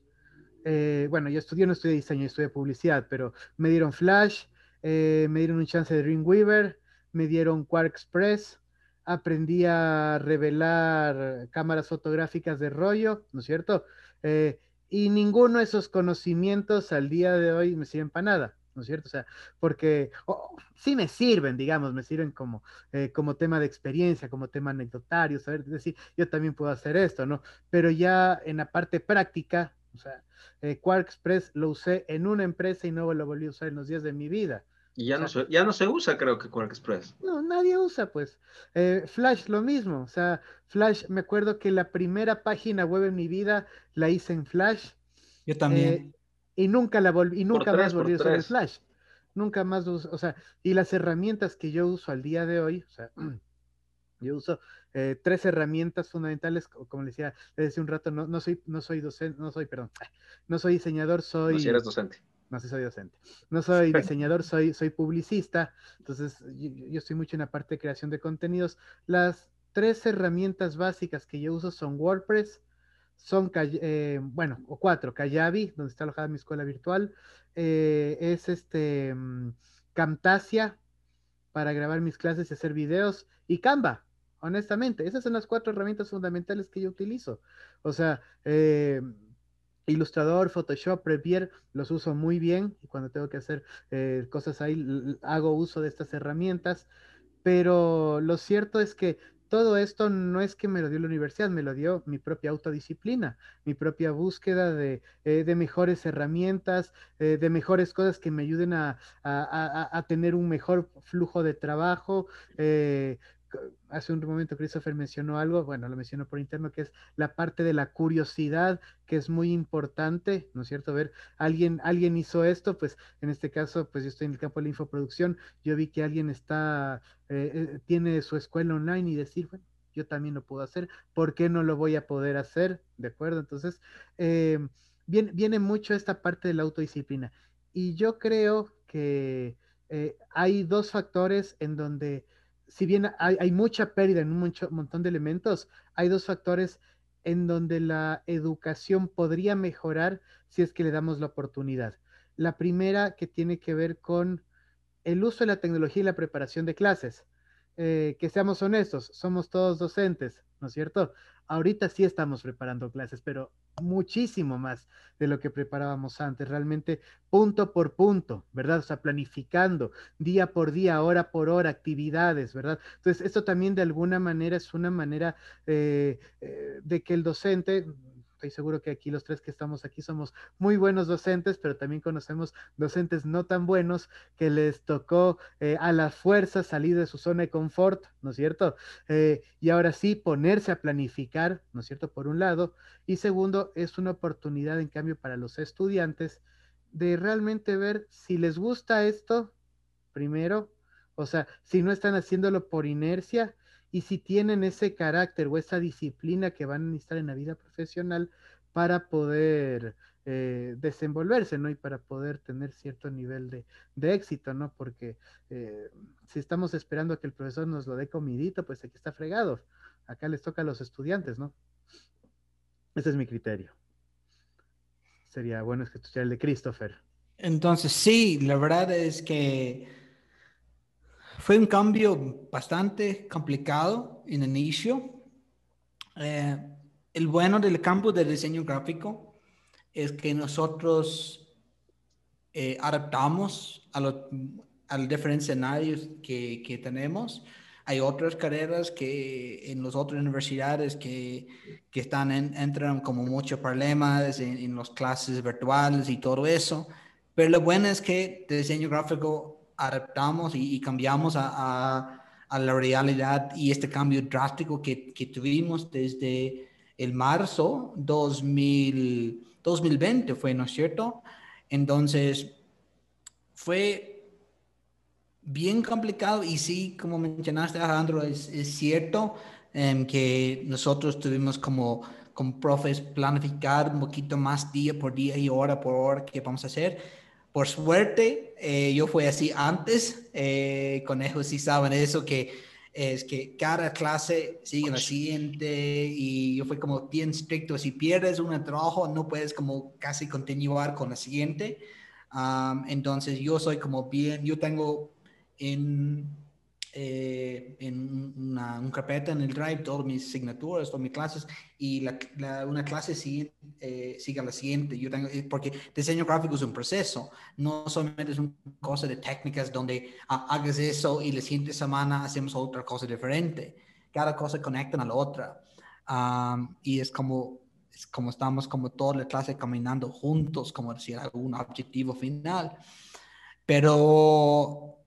bueno, yo estudié, no estudié diseño, estudié publicidad, pero me dieron Flash, me dieron un chance de Dreamweaver, me dieron Quark Express, aprendí a revelar cámaras fotográficas de rollo, ¿no es cierto? Y ninguno de esos conocimientos al día de hoy me sirven para nada, ¿no es cierto? O sea, porque sí me sirven, digamos, me sirven como, eh, como tema de experiencia, como tema anecdotario, saber decir, yo también puedo hacer esto, ¿no? Pero ya en la parte práctica, o sea, eh, Quark Express lo usé en una empresa y no lo volví a usar en los días de mi vida. Y ya, no, se, ya no se usa, creo que Quark Express. No, nadie usa, pues. Eh, Flash, lo mismo. O sea, Flash, me acuerdo que la primera página web en mi vida la hice en Flash. Yo también. Eh, y nunca la volví, y nunca más volví a usar el Flash. Nunca más, o sea, y las herramientas que yo uso al día de hoy, o sea, <clears throat> yo uso eh, tres herramientas fundamentales, como le decía, le decía un rato, no, no soy, no soy docente, no soy, perdón, <clears throat> no soy diseñador, soy. No, si eres docente no soy docente. No soy <laughs> diseñador, soy, soy publicista, entonces yo, estoy mucho en la parte de creación de contenidos. Las tres herramientas básicas que yo uso son WordPress, son, eh, bueno, o cuatro, Kayabi, donde está alojada mi escuela virtual, eh, es este mm, Camtasia para grabar mis clases y hacer videos, y Canva, honestamente, esas son las cuatro herramientas fundamentales que yo utilizo. O sea, eh, Ilustrador, Photoshop, Premiere, los uso muy bien y cuando tengo que hacer eh, cosas ahí hago uso de estas herramientas, pero lo cierto es que todo esto no es que me lo dio la universidad, me lo dio mi propia autodisciplina, mi propia búsqueda de, eh, mejores herramientas, eh, de mejores cosas que me ayuden a, tener un mejor flujo de trabajo, hace un momento Christopher mencionó algo, bueno, lo mencionó por interno, que es la parte de la curiosidad, que es muy importante, ¿no es cierto? Ver, alguien, alguien hizo esto, pues en este caso, pues yo estoy en el campo de la infoproducción, yo vi que alguien está, eh, eh, tiene su escuela online y decir, bueno, yo también lo puedo hacer, ¿por qué no lo voy a poder hacer? ¿De acuerdo? Entonces, eh, viene, viene mucho esta parte de la autodisciplina. Y yo creo que hay dos factores en donde si bien hay, mucha pérdida en un montón de elementos, hay dos factores en donde la educación podría mejorar si es que le damos la oportunidad. La primera que tiene que ver con el uso de la tecnología y la preparación de clases. Eh, que seamos honestos, somos todos docentes, ¿no es cierto? Ahorita sí estamos preparando clases, pero muchísimo más de lo que preparábamos antes, realmente punto por punto, ¿verdad? O sea, planificando día por día, hora por hora, actividades, ¿verdad? Entonces, esto también de alguna manera es una manera eh, eh, de que el docente, estoy seguro que aquí los tres que estamos aquí somos muy buenos docentes, pero también conocemos docentes no tan buenos que les tocó eh, a la fuerza salir de su zona de confort, ¿no es cierto? Eh, y ahora sí, ponerse a planificar, ¿no es cierto? Por un lado. Y segundo, es una oportunidad, en cambio, para los estudiantes de realmente ver si les gusta esto, primero, o sea, si no están haciéndolo por inercia, y si tienen ese carácter o esa disciplina que van a necesitar en la vida profesional para poder eh, desenvolverse, ¿no? Y para poder tener cierto nivel de, éxito, ¿no? Porque eh, si estamos esperando a que el profesor nos lo dé comidito, pues aquí está fregado. Acá les toca a los estudiantes, ¿no? Ese es mi criterio. Sería bueno escuchar el de Christopher. Entonces, sí, la verdad es que fue un cambio bastante complicado en el inicio. Eh, el bueno del campo de diseño gráfico es que nosotros eh, adaptamos a los, diferentes escenarios que, tenemos. Hay otras carreras que en las otras universidades que, que están entran como muchos problemas en, en las clases virtuales y todo eso. Pero lo bueno es que diseño gráfico adaptamos y, cambiamos a, a, la realidad y este cambio drástico que, que tuvimos desde el marzo 2000, 2020 fue, ¿no es cierto? Entonces, fue bien complicado y sí, como mencionaste, Alejandro, es, es cierto em, que nosotros tuvimos como, como profes planificar un poquito más día por día y hora por hora qué vamos a hacer por suerte, eh, yo fui así antes, eh, conejos sí saben eso, que es que cada clase sigue la siguiente y yo fui como bien estricto, si pierdes un trabajo no puedes como casi continuar con la siguiente. entonces yo soy como bien, yo tengo en eh, en una, un carpeta en el Drive todas mis asignaturas, todas mis clases y la, una clase sigue, eh, sigue a la siguiente. Yo tengo, eh, porque diseño gráfico es un proceso, no solamente es una cosa de técnicas donde ah, hagas eso y la siguiente semana hacemos otra cosa diferente. Cada cosa conecta a la otra. y es como, es como estamos como toda la clase caminando juntos, como decir algún objetivo final. Pero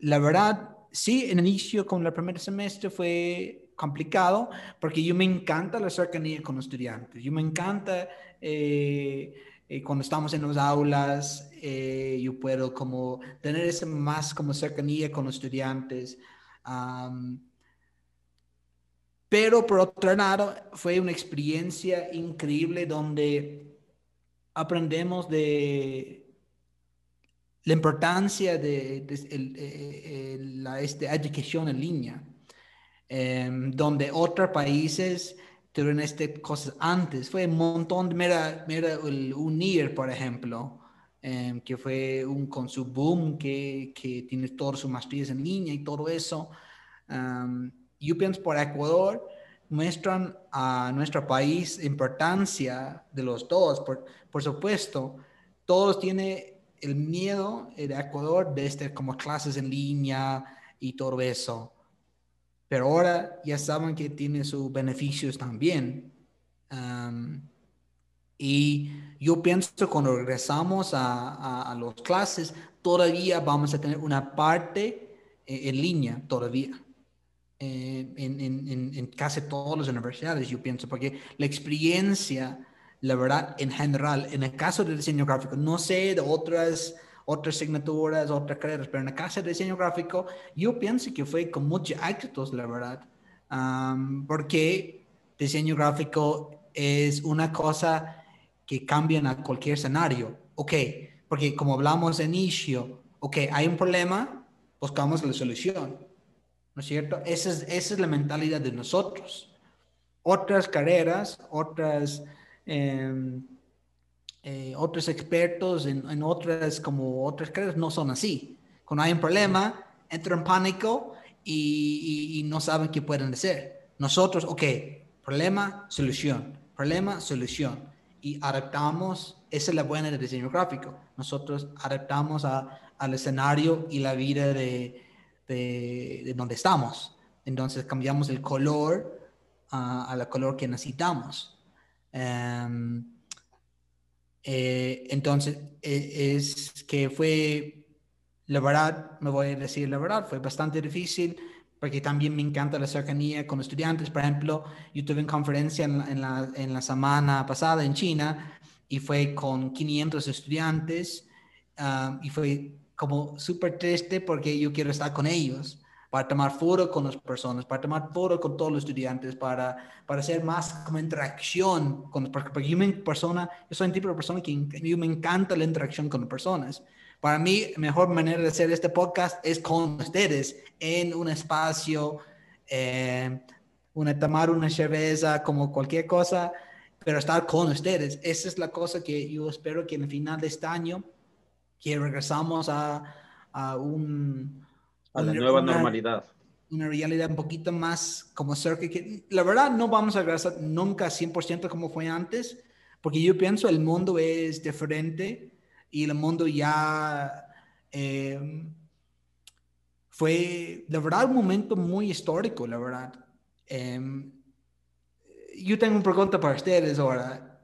la verdad, sí, en inicio con el primer semestre fue complicado porque yo me encanta la cercanía con los estudiantes. Yo me encanta eh, eh, cuando estamos en las aulas, eh, yo puedo como tener esa más como cercanía con los estudiantes. pero por otro lado, fue una experiencia increíble donde aprendemos de, la importancia de, eh, la este, educación en línea, em, donde otros países tuvieron este cosas antes. Fue un montón, de, mira, mira el UNIR, por ejemplo, em, que fue un, con su boom, que, que tiene todas sus maestrías en línea y todo eso. Um, yo pienso por Ecuador, muestran a nuestro país importancia de los dos, por, por supuesto, todos tienen el miedo de Ecuador de este como clases en línea y todo eso. Pero ahora ya saben que tiene sus beneficios también. y yo pienso que cuando regresamos a, a, las clases, todavía vamos a tener una parte eh, en línea, todavía. Eh, en, en, en, casi todas las universidades, yo pienso, porque la experiencia la verdad, en general, en el caso del diseño gráfico, no sé de otras, otras asignaturas, otras carreras, pero en el caso del diseño gráfico, yo pienso que fue con muchos éxitos, la verdad, porque diseño gráfico es una cosa que cambia en cualquier escenario. Ok, porque como hablamos en inicio, ok, hay un problema, buscamos la solución. ¿No es cierto? Esa es, esa es la mentalidad de nosotros. Otras carreras, otras eh, otros expertos en, otras, como otras carreras, no son así. Cuando hay un problema, entran en pánico y, no saben qué pueden hacer. Nosotros, ok, problema, solución, problema, solución. Y adaptamos, esa es la buena del diseño gráfico. Nosotros adaptamos al escenario y la vida de, de, donde estamos. Entonces cambiamos el color a la color que necesitamos. Em, eh, entonces, e, es que fue, la verdad, me voy a decir la verdad, fue bastante difícil porque también me encanta la cercanía con estudiantes. Por ejemplo, yo tuve una conferencia en la, en la, semana pasada en China y fue con 500 estudiantes y fue como súper triste porque yo quiero estar con ellos, para tomar foro con las personas, para tomar foro con todos los estudiantes, para, para hacer más como interacción con porque yo, me, persona, yo soy un tipo de persona que yo me encanta la interacción con personas. Para mí, la mejor manera de hacer este podcast es con ustedes en un espacio, eh, una, tomar una cerveza, como cualquier cosa, pero estar con ustedes. Esa es la cosa que yo espero que en el final de este año, que regresamos a, a un a la nueva normalidad. Una realidad un poquito más como cerca que la verdad no vamos a regresar nunca 100% como fue antes, porque yo pienso el mundo es diferente y el mundo ya em, fue, la verdad, un momento muy histórico, la verdad. Em, yo tengo una pregunta para ustedes ahora.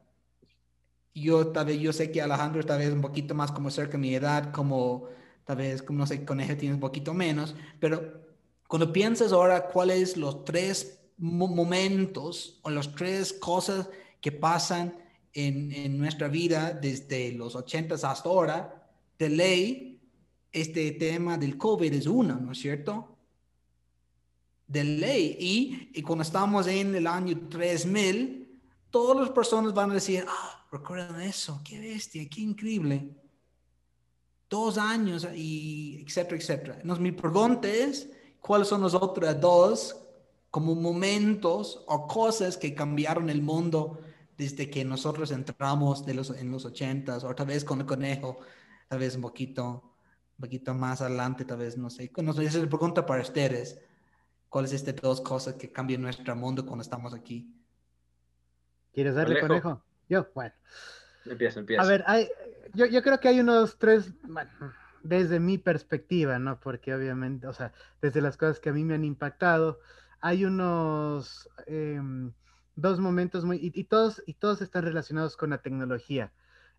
Yo tal vez, yo sé que Alejandro está vez un poquito más como cerca de mi edad, como tal vez, como no sé, Conejo tiene un poquito menos, pero cuando piensas ahora cuáles los tres momentos o las tres cosas que pasan en, en, nuestra vida desde los 80 hasta ahora, de ley, este tema del COVID es uno, ¿no es cierto? De ley. Y, y cuando estamos en el año 3000, todas las personas van a decir, ah, recuerdan eso, qué bestia, qué increíble dos años y etcétera, etcétera. Entonces mi pregunta es, ¿cuáles son los otros dos como momentos o cosas que cambiaron el mundo desde que nosotros entramos de los, en los ochentas o tal vez con el conejo, tal vez un poquito, un poquito más adelante, tal vez, no sé. Esa es la pregunta para ustedes. ¿Cuáles son estas dos cosas que cambian nuestro mundo cuando estamos aquí? ¿Quieres darle conejo? Yo, bueno. Empieza, empieza. A ver, hay, yo, yo creo que hay unos tres, bueno, desde mi perspectiva, ¿no? Porque obviamente, o sea, desde las cosas que a mí me han impactado, hay unos em, dos momentos muy, y, todos, y todos están relacionados con la tecnología.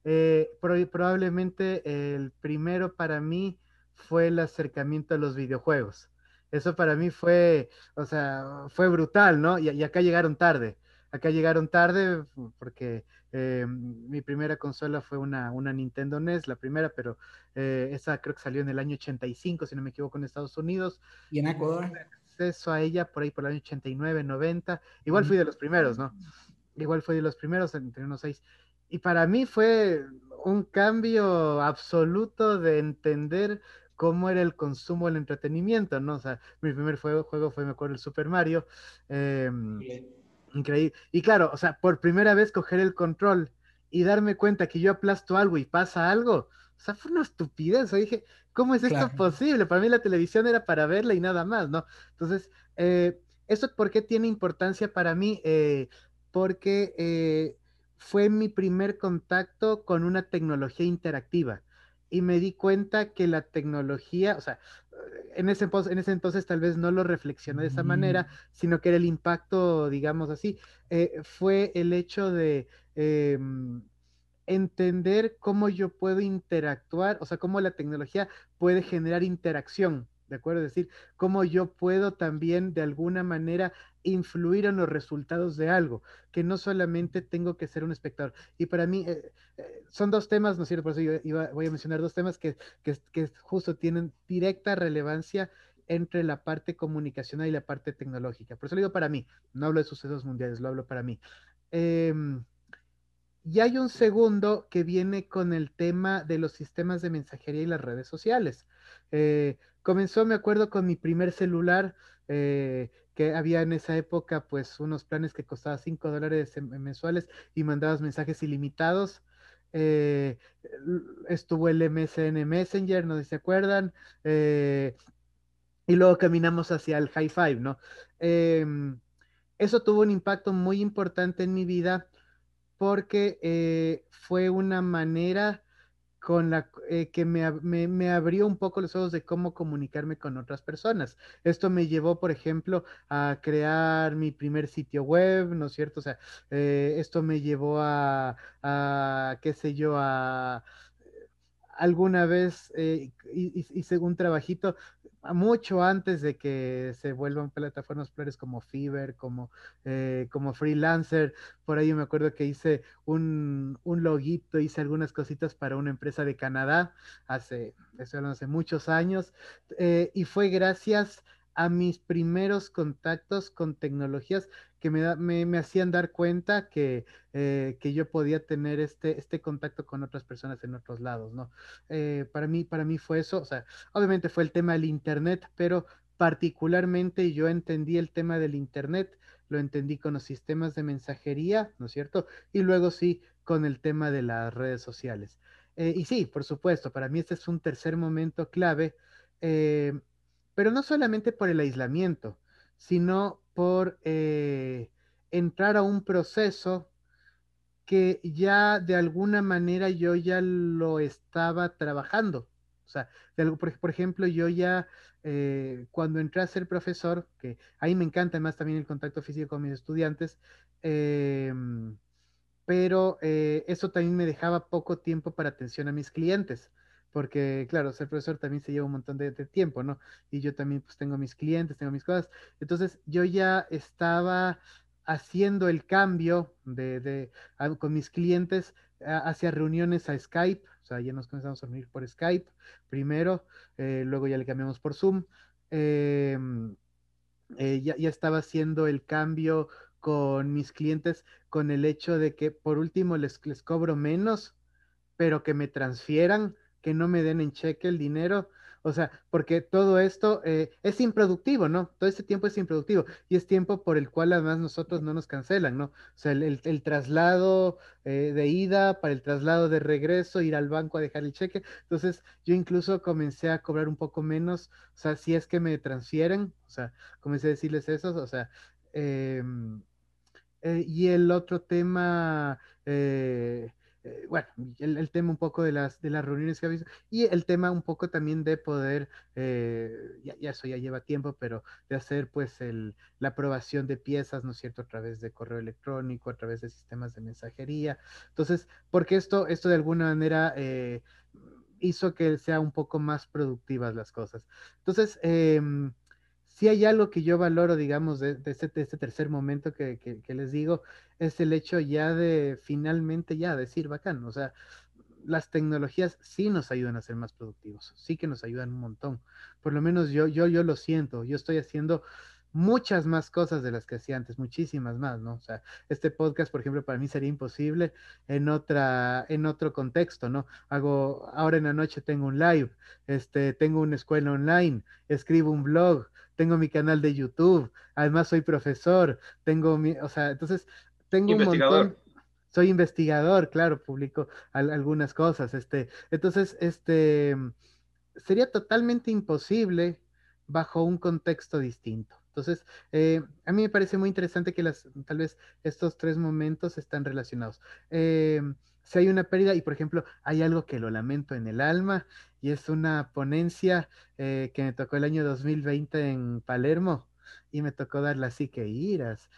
Eh, probablemente el primero para mí fue el acercamiento a los videojuegos. Eso para mí fue, o sea, fue brutal, ¿no? y acá llegaron tarde. Acá llegaron tarde porque eh, mi primera consola fue una, una, Nintendo NES, la primera, pero eh, esa creo que salió en el año 85, si no me equivoco, en Estados Unidos. ¿Y en Ecuador? Acceso a ella por ahí por el año 89, 90. Igual fui de los primeros, ¿no? Igual fui de los primeros, entre unos seis. Y para mí fue un cambio absoluto de entender cómo era el consumo del entretenimiento, ¿no? O sea, mi primer juego, juego fue, me acuerdo, el Super Mario. Eh, Increíble. Y claro, o sea, por primera vez coger el control y darme cuenta que yo aplasto algo y pasa algo, o sea, fue una estupidez. O dije, ¿cómo es esto posible? Para mí la televisión era para verla y nada más, ¿no? Entonces, eh, ¿eso por qué tiene importancia para mí? Eh, porque eh, fue mi primer contacto con una tecnología interactiva y me di cuenta que la tecnología, o sea, en ese, en ese entonces tal vez no lo reflexioné de esa manera, sino que era el impacto, digamos así, eh, fue el hecho de em, entender cómo yo puedo interactuar, o sea, cómo la tecnología puede generar interacción ¿de acuerdo? Es decir, cómo yo puedo también de alguna manera influir en los resultados de algo, que no solamente tengo que ser un espectador. Y para mí eh, eh, son dos temas, ¿no es cierto? Por eso yo voy a mencionar dos temas que, que, justo tienen directa relevancia entre la parte comunicacional y la parte tecnológica. Por eso lo digo para mí, no hablo de sucesos mundiales, lo hablo para mí. Em, y hay un segundo que viene con el tema de los sistemas de mensajería y las redes sociales. Eh, comenzó, me acuerdo, con mi primer celular, que había en esa época, pues, unos planes que costaban 5 dólares mensuales y mandabas mensajes ilimitados. Eh, estuvo el MSN Messenger, no sé si se acuerdan. Eh, y luego caminamos hacia el High Five, ¿no? Em, eso tuvo un impacto muy importante en mi vida porque fue una manera con la eh, que me, me, abrió un poco los ojos de cómo comunicarme con otras personas. Esto me llevó, por ejemplo, a crear mi primer sitio web, ¿no es cierto? O sea, eh, esto me llevó a, a, qué sé yo, a alguna vez eh, hice un trabajito mucho antes de que se vuelvan plataformas plurales como Fiverr, como, eh, como freelancer. Por ahí me acuerdo que hice un, un, loguito, hice algunas cositas para una empresa de Canadá hace, hace muchos años. Eh, y fue gracias a mis primeros contactos con tecnologías que me, me, hacían dar cuenta que, eh, que, yo podía tener este, este contacto con otras personas en otros lados, ¿no? Eh, para, mí, para mí fue eso, o sea, obviamente fue el tema del Internet, pero particularmente yo entendí el tema del Internet, lo entendí con los sistemas de mensajería, ¿no es cierto? Y luego sí, con el tema de las redes sociales. Eh, y sí, por supuesto, para mí este es un tercer momento clave, pero no solamente por el aislamiento, sino por eh, entrar a un proceso que ya de alguna manera yo ya lo estaba trabajando. O sea, por, ejemplo, yo ya eh, cuando entré a ser profesor, que ahí me encanta además también el contacto físico con mis estudiantes, em, pero eh, eso también me dejaba poco tiempo para atención a mis clientes porque claro, ser profesor también se lleva un montón de, tiempo, ¿no? Y yo también pues tengo mis clientes, tengo mis cosas. Entonces yo ya estaba haciendo el cambio de, con mis clientes hacia reuniones a Skype, o sea, ya nos comenzamos a reunir por Skype primero, eh, luego ya le cambiamos por Zoom. Em, eh, ya, ya estaba haciendo el cambio con mis clientes con el hecho de que por último les, les cobro menos, pero que me transfieran que no me den en cheque el dinero. O sea, porque todo esto eh, es improductivo, ¿no? Todo este tiempo es improductivo y es tiempo por el cual además nosotros no nos cancelan, ¿no? O sea, el, traslado eh, de ida para el traslado de regreso, ir al banco a dejar el cheque. Entonces, yo incluso comencé a cobrar un poco menos, o sea, si es que me transfieren, o sea, comencé a decirles eso, o sea, em, eh, y el otro tema, eh, bueno, el, tema un poco de las, de las reuniones que ha visto y el tema un poco también de poder, eh, ya, eso ya lleva tiempo, pero de hacer pues el, la aprobación de piezas, ¿no es cierto?, a través de correo electrónico, a través de sistemas de mensajería. Entonces, porque esto, esto de alguna manera eh, hizo que sea un poco más productivas las cosas. Entonces, si hay algo que yo valoro, digamos, de, este, este, tercer momento que, les digo, es el hecho ya de finalmente ya decir, bacán, o sea, las tecnologías sí nos ayudan a ser más productivos, sí que nos ayudan un montón. Por lo menos yo, yo, yo lo siento, yo estoy haciendo muchas más cosas de las que hacía antes, muchísimas más, ¿no? O sea, este podcast, por ejemplo, para mí sería imposible en otra, en otro contexto, ¿no? Hago, ahora en la noche tengo un live, este, tengo una escuela online, escribo un blog, tengo mi canal de YouTube, además soy profesor, tengo mi, o sea, entonces tengo un montón soy investigador, claro, publico algunas cosas, este, entonces, este, sería totalmente imposible bajo un contexto distinto. Entonces, eh, a mí me parece muy interesante que las, tal vez estos tres momentos están relacionados. Eh, si hay una pérdida y, por ejemplo, hay algo que lo lamento en el alma y es una ponencia eh, que me tocó el año 2020 en Palermo y me tocó dar la que iras.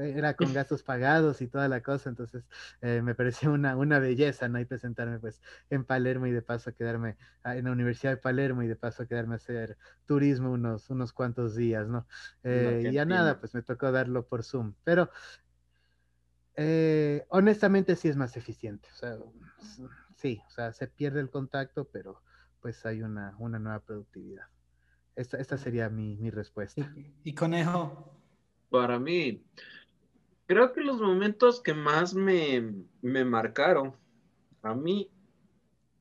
Era con <laughs> gastos pagados y toda la cosa, entonces eh, me pareció una, una belleza, ¿no? Y presentarme pues en Palermo y de paso quedarme ah, en la Universidad de Palermo y de paso quedarme a hacer turismo unos, unos cuantos días, ¿no? Eh, y ya nada, pues me tocó darlo por Zoom. Pero eh, honestamente sí es más eficiente. O sea, sí, o sea, se pierde el contacto, pero pues hay una, una nueva productividad. Esta, esta sería mi, mi respuesta. ¿Y, Conejo? Para mí, creo que los momentos que más me, me marcaron a mí,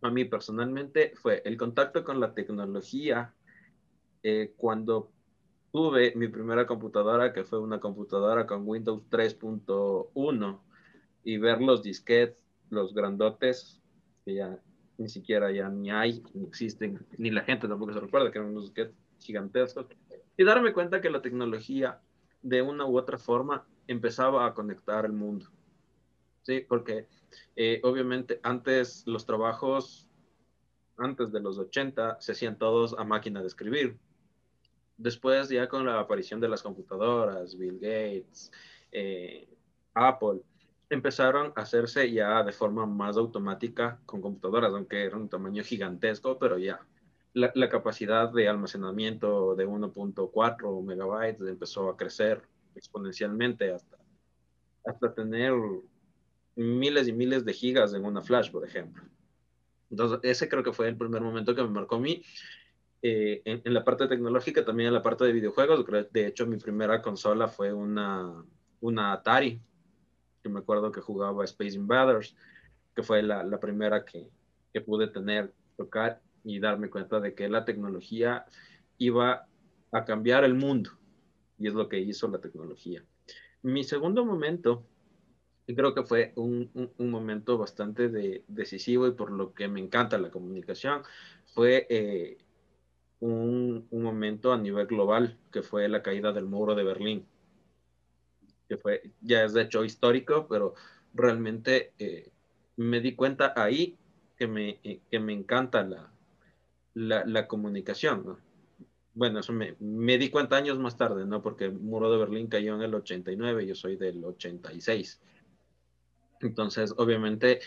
a mí personalmente, fue el contacto con la tecnología eh, cuando tuve mi primera computadora, que fue una computadora con Windows 3.1, y ver los disquetes, los grandotes, que ya ni siquiera ya ni hay, ni existen, ni la gente tampoco se recuerda que eran unos disquetes gigantescos, y darme cuenta que la tecnología, de una u otra forma, empezaba a conectar el mundo. Sí, porque eh, obviamente antes los trabajos, antes de los 80, se hacían todos a máquina de escribir después ya con la aparición de las computadoras, Bill Gates, eh, Apple, empezaron a hacerse ya de forma más automática con computadoras, aunque era un tamaño gigantesco, pero ya la, capacidad de almacenamiento de 1.4 megabytes empezó a crecer exponencialmente hasta, hasta tener miles y miles de gigas en una flash, por ejemplo. Entonces, ese creo que fue el primer momento que me marcó a mí eh, en, la parte tecnológica, también en la parte de videojuegos. De hecho, mi primera consola fue una, una Atari, que me acuerdo que jugaba Space Invaders, que fue la, la primera que, que, pude tener, tocar y darme cuenta de que la tecnología iba a cambiar el mundo. Y es lo que hizo la tecnología. Mi segundo momento, creo que fue un, un, momento bastante de, decisivo y por lo que me encanta la comunicación, fue eh, un, un, momento a nivel global, que fue la caída del muro de Berlín, que fue, ya es de hecho histórico, pero realmente eh, me di cuenta ahí que me, eh, que me encanta la, la, comunicación, ¿no? Bueno, eso me, me, di cuenta años más tarde, ¿no? Porque el muro de Berlín cayó en el 89, yo soy del 86. Entonces, obviamente,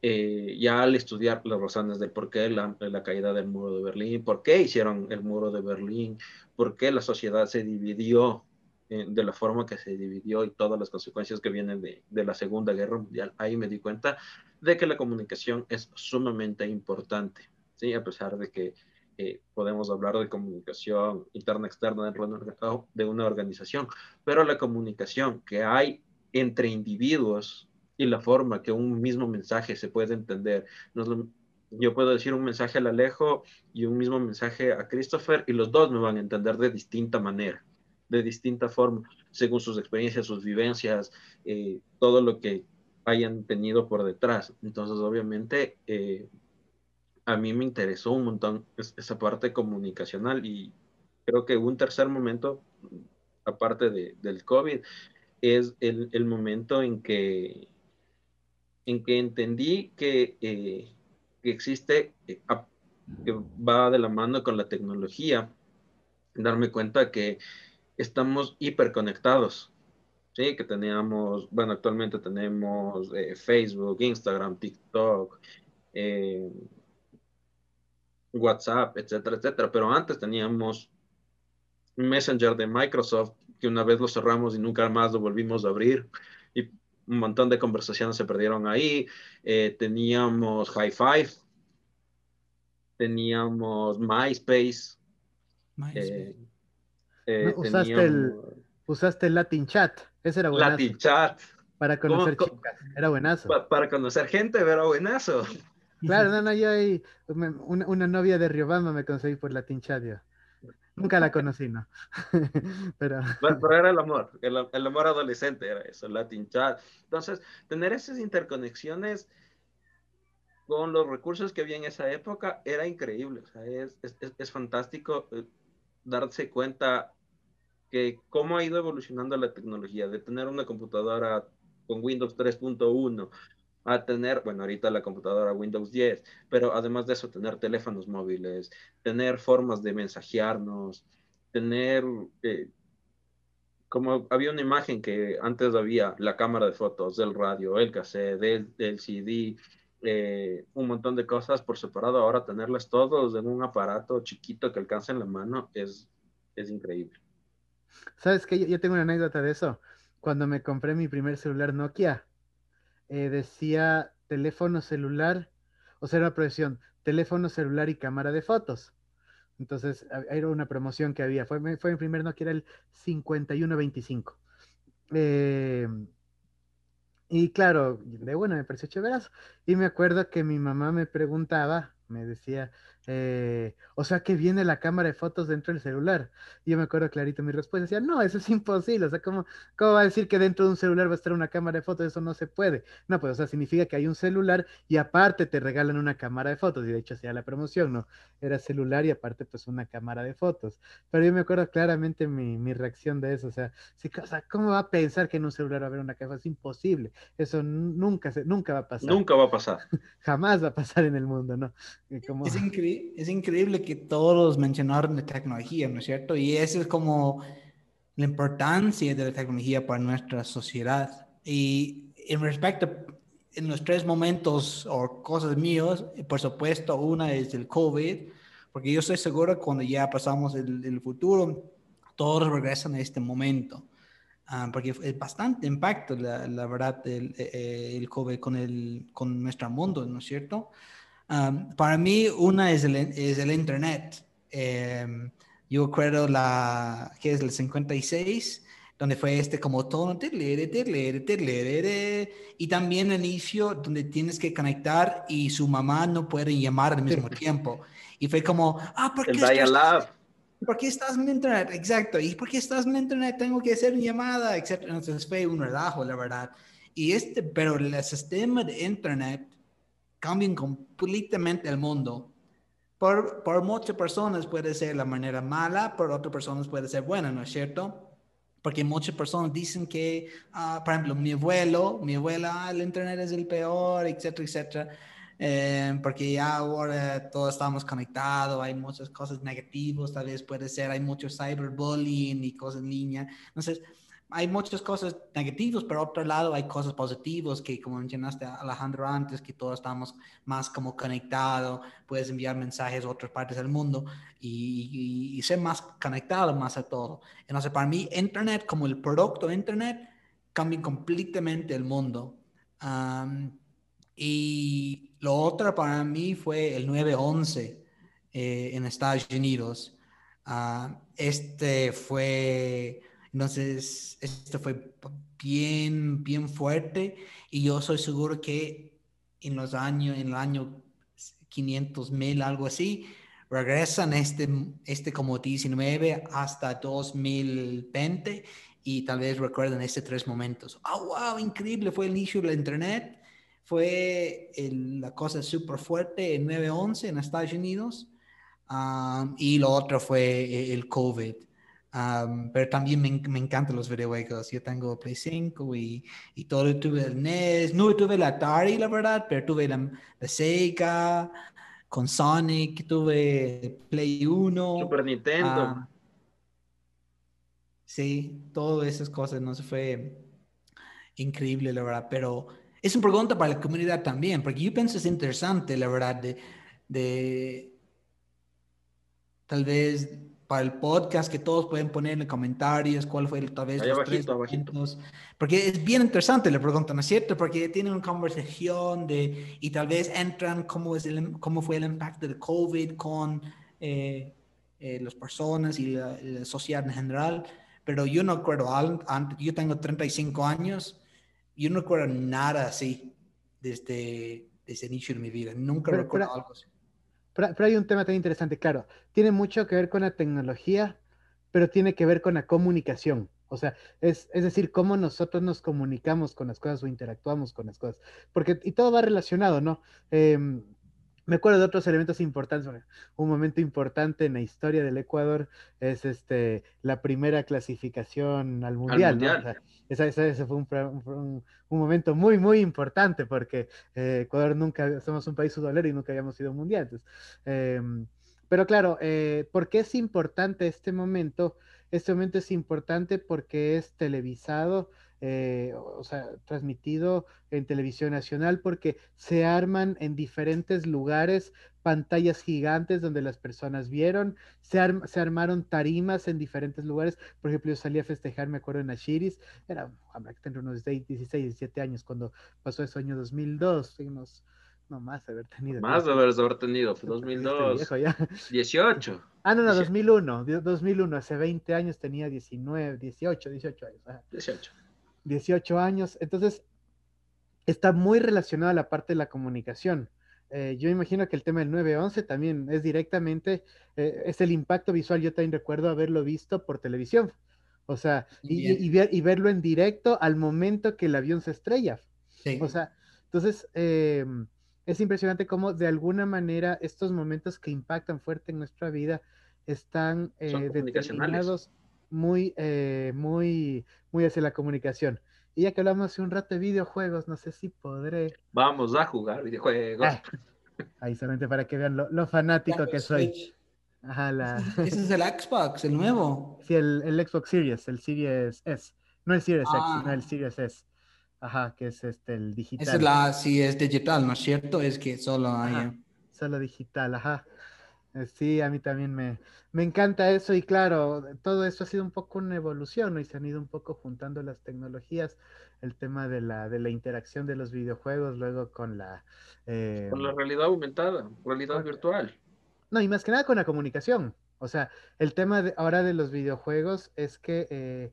eh, ya al estudiar las razones del por qué la, la, caída del muro de Berlín, por qué hicieron el muro de Berlín, por qué la sociedad se dividió eh, de la forma que se dividió y todas las consecuencias que vienen de, de, la Segunda Guerra Mundial, ahí me di cuenta de que la comunicación es sumamente importante, ¿sí? A pesar de que eh, podemos hablar de comunicación interna externa dentro de una organización, pero la comunicación que hay entre individuos y la forma que un mismo mensaje se puede entender. yo puedo decir un mensaje al Alejo y un mismo mensaje a Christopher y los dos me van a entender de distinta manera, de distinta forma, según sus experiencias, sus vivencias, eh, todo lo que hayan tenido por detrás. Entonces, obviamente, eh, a mí me interesó un montón esa parte comunicacional y creo que un tercer momento, aparte de, del COVID, es el, el momento en que en que entendí que, eh, que existe, eh, que va de la mano con la tecnología, darme cuenta que estamos hiperconectados, ¿sí? Que teníamos, bueno, actualmente tenemos eh, Facebook, Instagram, TikTok, WhatsApp, etcétera, etcétera, pero antes teníamos Messenger de Microsoft, que una vez lo cerramos y nunca más lo volvimos a abrir, y un montón de conversaciones se perdieron ahí. Eh, teníamos High Five, teníamos MySpace. Eh, eh, usaste, el, usaste el Latin Chat, ese era buenazo. Latin Chat. Para conocer chicas, era buenazo. para conocer gente, era buenazo. Claro, no, no, yo ahí, una, una novia de Riobamba me conseguí por Latin Chat, yo. Nunca la conocí, ¿no? <laughs> pero... pero era el amor, el, amor adolescente era eso, Latin Chat. Entonces, tener esas interconexiones con los recursos que había en esa época era increíble. O sea, es, es, es fantástico eh, darse cuenta que cómo ha ido evolucionando la tecnología, de tener una computadora con Windows 3.1 a tener, bueno, ahorita la computadora Windows 10, pero además de eso, tener teléfonos móviles, tener formas de mensajearnos, tener, eh, como había una imagen que antes había la cámara de fotos, del radio, el cassette, del CD, eh, un montón de cosas por separado, ahora tenerlas todos en un aparato chiquito que alcance en la mano es, es increíble. ¿Sabes qué? Yo tengo una anécdota de eso. Cuando me compré mi primer celular Nokia, eh, decía teléfono celular, o sea, era una proyección, teléfono celular y cámara de fotos. Entonces, era una promoción que había. Fue, fue mi primer Nokia, era el 5125. Eh, y claro, de bueno, me pareció chéverazo. Y me acuerdo que mi mamá me preguntaba, me decía, eh, o sea que viene la cámara de fotos dentro del celular. Y yo me acuerdo clarito mi respuesta, decía, no, eso es imposible, o sea, ¿cómo, ¿cómo va a decir que dentro de un celular va a estar una cámara de fotos? Eso no se puede. No, pues, o sea, significa que hay un celular y aparte te regalan una cámara de fotos, y de hecho hacía la promoción, ¿no? Era celular y aparte pues una cámara de fotos. Pero yo me acuerdo claramente mi, mi reacción de eso, o sea, sí, o sea, ¿cómo va a pensar que en un celular va a haber una cámara? Es imposible, eso nunca, se, nunca va a pasar. Nunca va a pasar. <laughs> Jamás va a pasar en el mundo, ¿no? Como... Es increíble es increíble que todos mencionaron la tecnología, ¿no es cierto? Y eso es como la importancia de la tecnología para nuestra sociedad. Y en respecto, en los tres momentos o cosas míos, por supuesto, una es el COVID, porque yo estoy seguro que cuando ya pasamos el, futuro, todos regresan a este momento. Ah, porque es bastante impacto, la, la verdad, el, eh, el, COVID con, el, con nuestro mundo, ¿no es cierto? Para mí, una es el, es el Internet. Em, yo recuerdo la, que es el 56, donde fue este como tono, y también el inicio donde tienes que conectar y su mamá no puede llamar al mismo <laughs> tiempo. Y fue como, ah, ¿por qué, estás, ¿por qué estás en internet? Exacto, ¿y por qué estás en internet? Tengo que hacer una llamada, etc. Entonces fue un relajo, la verdad. Y este, pero el sistema de internet cambia completamente el mundo. Por, por muchas personas puede ser la manera mala, por otras personas puede ser buena, ¿no es cierto? porque muchas personas dicen que, uh, por ejemplo, mi abuelo, mi abuela, ah, el Internet es el peor, etcétera, etcétera, eh, porque ya ahora todos estamos conectados, hay muchas cosas negativas, tal vez puede ser, hay mucho cyberbullying y cosas en línea. Entonces, hay muchas cosas negativas, pero otro lado hay cosas positivas que, como mencionaste Alejandro antes, que todos estamos más como conectados, puedes enviar mensajes a otras partes del mundo y, ser más conectado más a todo. Entonces, para mí, Internet como el producto Internet cambia completamente el mundo. y lo otro para mí fue el 9-11 eh, en Estados Unidos. Ah, este fue entonces, esto fue bien, bien fuerte y yo soy seguro que en los años, en el año 500 mil, algo así, regresan este, este como 19 hasta 2020 y tal vez recuerden estos tres momentos. ¡Oh, wow! Increíble, fue el inicio del Internet, fue la cosa súper fuerte en 9-11 en Estados Unidos um, y lo otro fue el COVID pero también me, me, encantan los videojuegos. Yo tengo Play 5 y, y, todo. Tuve el NES, no tuve la Atari, la verdad, pero tuve la, Sega con Sonic, tuve Play 1. Super Nintendo. sí, todas esas cosas, no se fue increíble, la verdad. Pero es una pregunta para la comunidad también, porque yo pienso es interesante, la verdad, de, de tal vez para el podcast que todos pueden poner en comentarios cuál fue tal vez los tres porque es bien interesante la pregunta, ¿no es cierto? Porque tienen una conversación de y tal vez entran cómo es el, cómo fue el impacto del COVID con eh, eh, las personas y la, sociedad en general, pero yo no recuerdo yo tengo 35 años, yo no recuerdo nada así desde, desde el inicio de mi vida, nunca recuerdo algo así. Pero, hay un tema tan interesante, claro, tiene mucho que ver con la tecnología, pero tiene que ver con la comunicación. O sea, es, es, decir, cómo nosotros nos comunicamos con las cosas o interactuamos con las cosas. Porque, y todo va relacionado, ¿no? Em, me acuerdo de otros elementos importantes. Un momento importante en la historia del Ecuador es este, la primera clasificación al Mundial. ¿no? ese fue un, momento muy, muy importante porque eh, Ecuador nunca, somos un país sudolero y nunca habíamos sido mundial. Em, pero claro, eh, ¿por qué es importante este momento? Este momento es importante porque es televisado, eh, o sea, transmitido en televisión nacional porque se arman en diferentes lugares pantallas gigantes donde las personas vieron, se, se armaron tarimas en diferentes lugares, por ejemplo, yo salí a festejar, me acuerdo en Ashiris, era, tener unos 16, 17 años cuando pasó ese año 2002, unos, no más haber tenido. Más de haber, haber tenido, fue 2002. 18. Ah, no, no, 2001, 2001, hace 20 años tenía 19, 18, 18 años. 18. 18 años. Entonces, está muy relacionado a la parte de la comunicación. Eh, yo imagino que el tema del 911 también es directamente, eh, es el impacto visual. Yo también recuerdo haberlo visto por televisión. O sea, y, verlo en directo al momento que el avión se estrella. O sea, entonces, em, es impresionante cómo de alguna manera estos momentos que impactan fuerte en nuestra vida están eh, determinados muy, eh, muy, muy hacia la comunicación. Y ya que hablamos hace un rato de videojuegos, no sé si podré. Vamos a jugar videojuegos. Ah, ahí solamente para que vean lo, fanático que soy. Ajá, la... <laughs> Ese es el Xbox, el nuevo. Sí, el, el Xbox Series, el Series S. No el Series X, sino el ah. Series S. Ajá, que es este, el digital. es la, sí, es digital, ¿no es cierto? Es que solo hay... Solo digital, ajá. Eh, sí, a mí también me, me encanta eso y claro, todo eso ha sido un poco una evolución ¿no? y se han ido un poco juntando las tecnologías, el tema de la, de la interacción de los videojuegos, luego con la... Eh, con la realidad aumentada, realidad virtual. No, y más que nada con la comunicación. O sea, el tema de, ahora de los videojuegos es que eh,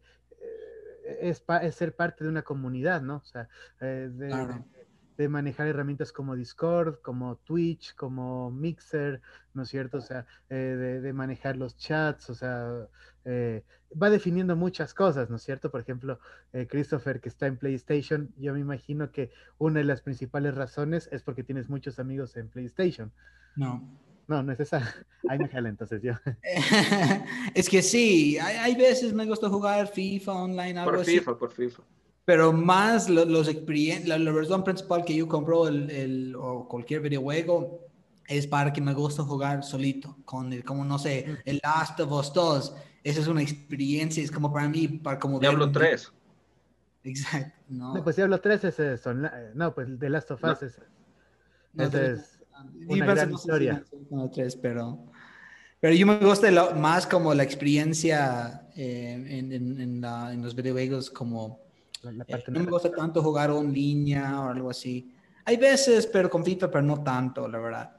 es, ser parte de una comunidad, ¿no? O sea, eh, de, manejar herramientas como Discord, como Twitch, como Mixer, ¿no es cierto? O sea, eh, de, manejar los chats, o sea, eh, va definiendo muchas cosas, ¿no es cierto? Por ejemplo, Christopher, que está en PlayStation, yo me imagino que una de las principales razones es porque tienes muchos amigos en PlayStation. No. No, no es esa. <laughs> Ay, me jala entonces yo. <laughs> es que sí, hay, veces me gusta jugar FIFA online. Algo por FIFA, por FIFA. Pero más los experiencias, la, razón principal que yo compro el, el, o cualquier videojuego es para que me gusta jugar solito, con el, como no sé, el Last of Us 2. Esa es una experiencia, es como para mí, para como... Diablo 3. Exacto, no. No, pues Diablo 3 es, es no, pues The Last of Us es... No, es una gran historia. pero, pero yo me gusta más como la experiencia eh, en, en, en, los videojuegos, como eh, no me gusta tanto jugar en línea o algo así. Hay veces, pero con FIFA, pero no tanto, la verdad.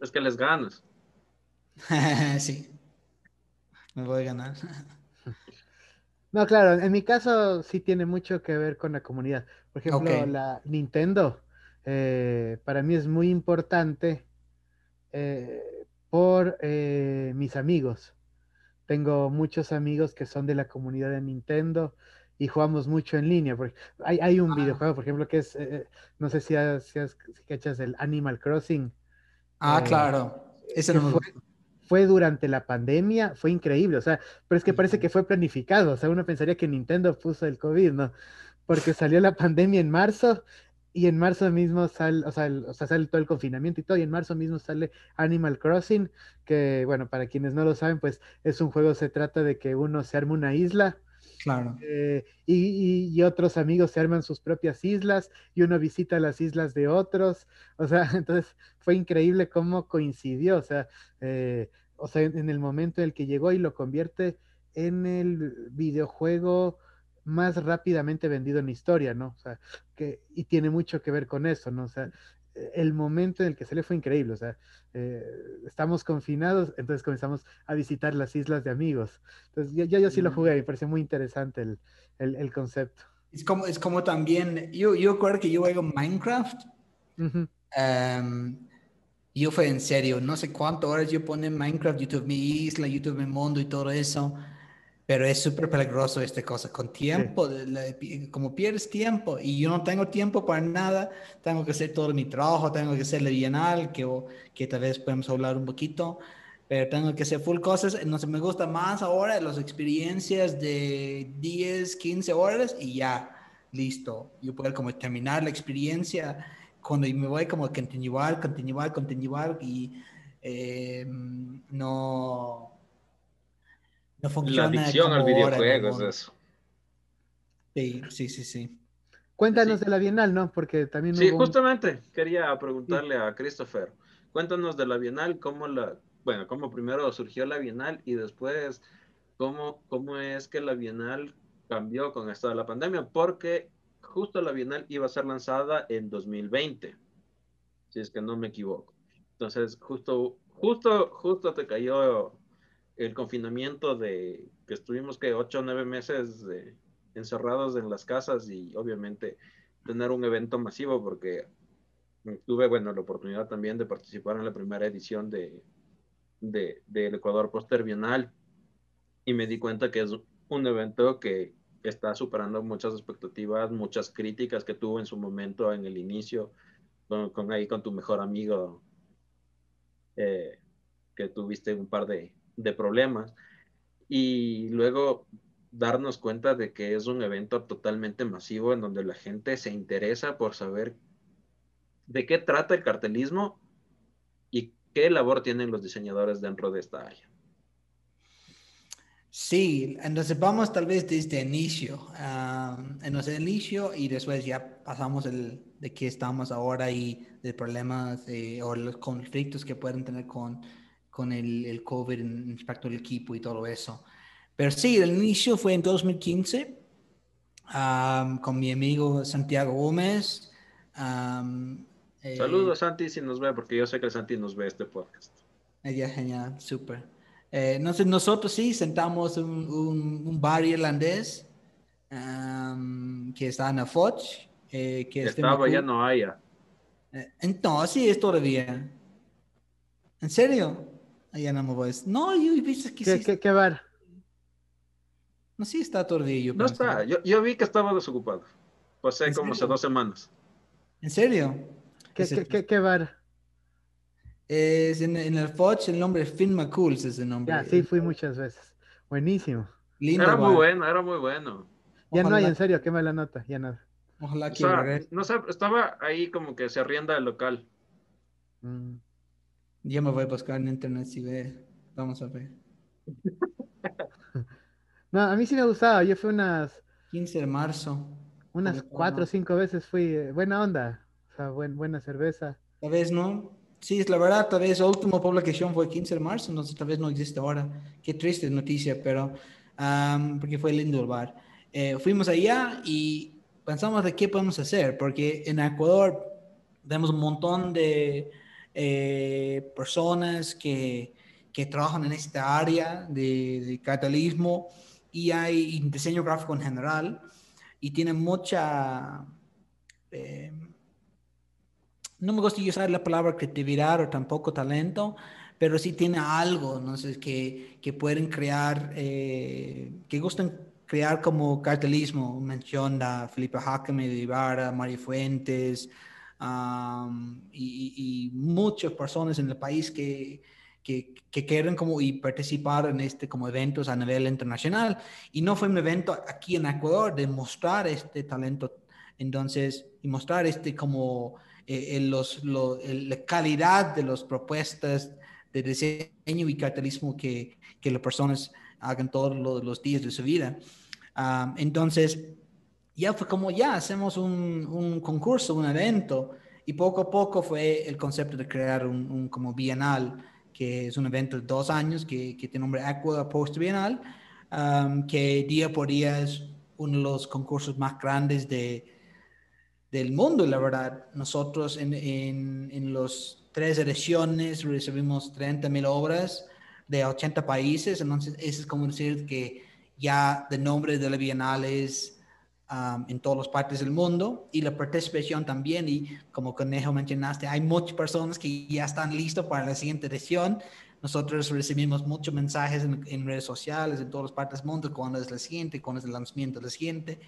es que les ganas. <laughs> sí, me voy a ganar. <laughs> No, claro, en mi caso sí tiene mucho que ver con la comunidad. Por ejemplo, la Nintendo eh, para mí es muy importante eh, por eh, mis amigos. Tengo muchos amigos que son de la comunidad de Nintendo y jugamos mucho en línea. Porque hay, hay un ah. videojuego, por ejemplo, que es, no sé si, has, si, cachas el Animal Crossing. Ah, claro. Ese no fue, fue durante la pandemia, fue increíble, o sea, pero es que parece que fue planificado, o sea, uno pensaría que Nintendo puso el COVID, ¿no? Porque salió la pandemia en marzo y en marzo mismo sale, o sea, o sea, sale todo el confinamiento y todo, y en marzo mismo sale Animal Crossing, que bueno, para quienes no lo saben, pues es un juego, se trata de que uno se arma una isla. Claro. Eh, y, otros amigos se arman sus propias islas y uno visita las islas de otros. O sea, <laughs> entonces fue increíble cómo coincidió. O sea, eh, o sea en, el momento en el que llegó y lo convierte en el videojuego más rápidamente vendido en la historia, ¿no? O sea, que, y tiene mucho que ver con eso, ¿no? O sea, el momento en el que se le fue increíble, o sea, eh, estamos confinados, entonces comenzamos a visitar las islas de amigos. Entonces, yo, yo, sí lo jugué, me pareció muy interesante el, el, el, concepto. Es como, es como también, yo, yo recuerdo que yo juego Minecraft. Em, yo fue en serio, no sé cuántas horas yo pone en Minecraft, YouTube mi isla, YouTube mi mundo y todo eso. Pero es súper peligroso esta cosa. Con tiempo, como pierdes tiempo y yo no tengo tiempo para nada, tengo que hacer todo mi trabajo, tengo que hacer la bienal, que, que tal vez podemos hablar un poquito, pero tengo que hacer full cosas. No sé, me gusta más ahora las experiencias de 10, 15 horas y ya, listo. Yo puedo como terminar la experiencia cuando me voy como a continuar, continuar, continuar y eh, no no funciona. La adicción al videojuego es eso. Sí, sí, sí, sí. Cuéntanos de la Bienal, ¿no? Porque también. Sí, justamente quería preguntarle a Christopher. Cuéntanos de la Bienal, cómo la. Bueno, cómo primero surgió la Bienal y después cómo, cómo es que la Bienal cambió con esto de la pandemia. Porque justo la Bienal iba a ser lanzada en 2020, si es que no me equivoco. Entonces, justo, justo, justo te cayó el confinamiento de que estuvimos que ocho o nueve meses encerrados en las casas y obviamente tener un evento masivo porque tuve, bueno, la oportunidad también de participar en la primera edición de, de, del Ecuador Poster Bienal. Y me di cuenta que es un evento que está superando muchas expectativas, muchas críticas que tuvo en su momento en el inicio con, ahí con tu mejor amigo eh, que tuviste un par de, de problemas y luego darnos cuenta de que es un evento totalmente masivo en donde la gente se interesa por saber de qué trata el cartelismo y qué labor tienen los diseñadores dentro de esta área. Sí, entonces vamos tal vez desde el inicio, el inicio y después ya pasamos el, de qué estamos ahora y de problemas eh, o los conflictos que pueden tener con con el, el COVID en respecto al equipo y todo eso. Pero sí, el inicio fue en 2015 con mi amigo Santiago Gómez. Um, Saludos, Santi, si nos ve, porque yo sé que Santi nos ve este podcast. Ya, genial, súper. Eh, sé, nosotros sí sentamos un, un, bar irlandés que está en la Foch. Eh, que Estaba, ya no haya. Eh, entonces, sí, es todavía. ¿En serio? Allá no me voy. No, yo vi que ¿Qué, sí. ¿qué, ¿Qué, bar? No, sí está todavía. no está, yo, yo, vi que estaba desocupado. Pasé como hace dos semanas. ¿En serio? ¿Qué, qué, qué, qué bar? Es en, el Foch el nombre es Finn McCool, es el nombre. Ya, sí, fui muchas veces. Buenísimo. era muy bueno, era muy bueno. Ya no hay, en serio, qué mala nota, ya nada. Ojalá que no sé, estaba ahí como que se arrienda el local. Mm. Ya me voy a buscar en internet si ve. Vamos a ver. <laughs> no, a mí sí me gustaba. Yo fui unas. 15 de marzo. Unas cuatro o cinco veces fui. Eh, buena onda. O sea, buena cerveza. Tal vez no. Sí, es la verdad, tal vez la última publicación fue 15 de marzo, entonces tal vez no existe ahora. Qué triste noticia, pero porque fue lindo el bar. Eh, fuimos allá y pensamos de qué podemos hacer, porque en Ecuador tenemos un montón de eh, personas que, que, trabajan en esta área de, de capitalismo y hay diseño gráfico en general y tienen mucha... Eh, no me gusta usar la palabra creatividad o tampoco talento, pero sí tiene algo, sé, que, que pueden crear, eh, que gustan crear como cartelismo. Menciona Felipe Jacome de Ibarra, Mario Fuentes y, muchas personas en el país que, que, quieren como y participar en este como eventos a nivel internacional. Y no fue un evento aquí en Ecuador de mostrar este talento, entonces, y mostrar este como eh, los, la calidad de las propuestas de diseño y cartelismo que, que las personas hagan todos los, días de su vida. Entonces, ya fue como, ya hacemos un, un, concurso, un evento, y poco a poco fue el concepto de crear un, como bienal, que es un evento de dos años que, que tiene nombre Aqua Post Bienal, ah, que día por día es uno de los concursos más grandes de, del mundo, la verdad. Nosotros en, en, en los tres ediciones recibimos 30 mil obras de 80 países, entonces eso es como decir que ya de nombre de la Bienal es um, en todas las partes del mundo y la participación también y como Conejo mencionaste, hay muchas personas que ya están listos para la siguiente edición. Nosotros recibimos muchos mensajes en, en redes sociales en todas las partes del mundo, cuando es la siguiente, cuando es el lanzamiento de la siguiente.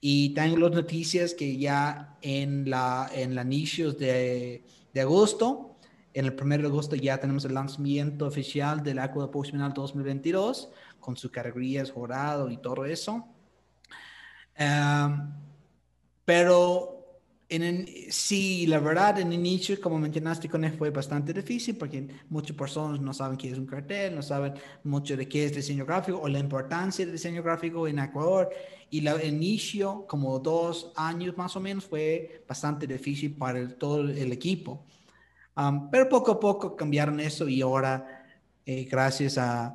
Y tengo las noticias que ya en la, en la inicios de, de agosto, en el 1 de agosto ya tenemos el lanzamiento oficial del Aqua Postminal 2022 con sus categorías jurado y todo eso. Um, pero en sí, la verdad, en el inicio, como mencionaste, con él fue bastante difícil porque muchas personas no saben qué es un cartel, no saben mucho de qué es diseño gráfico o la importancia del diseño gráfico en Ecuador. Y el inicio, como dos años más o menos, fue bastante difícil para todo el equipo. Um, pero poco a poco cambiaron eso y ahora, eh, gracias a,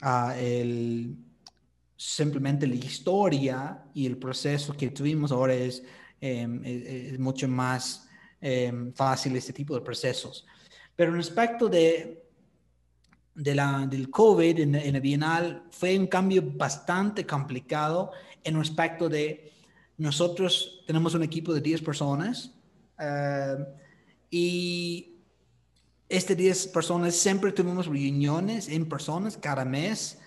a el, simplemente la historia y el proceso que tuvimos ahora es Em, es, mucho más em, fácil este tipo de procesos. Pero respecto de, de del COVID en, en el Bienal, fue un cambio bastante complicado en respecto de nosotros tenemos un equipo de 10 personas em, y este 10 personas siempre tuvimos reuniones en personas cada mes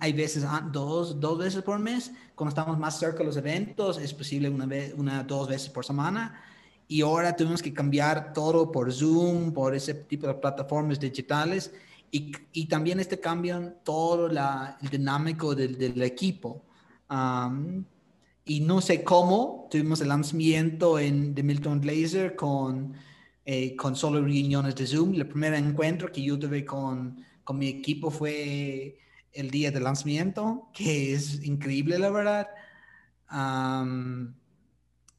hay veces ah, dos, dos veces por mes. Cuando estamos más cerca de los eventos, es posible una vez, una, dos veces por semana. Y ahora tuvimos que cambiar todo por Zoom, por ese tipo de plataformas digitales. Y, y también este cambio todo la, el dinámico del, del equipo. y no sé cómo, tuvimos el lanzamiento en, de Milton Glaser con, eh, con solo reuniones de Zoom. El primer encuentro que yo tuve con, con mi equipo fue el día del lanzamiento, que es increíble, la verdad. Um,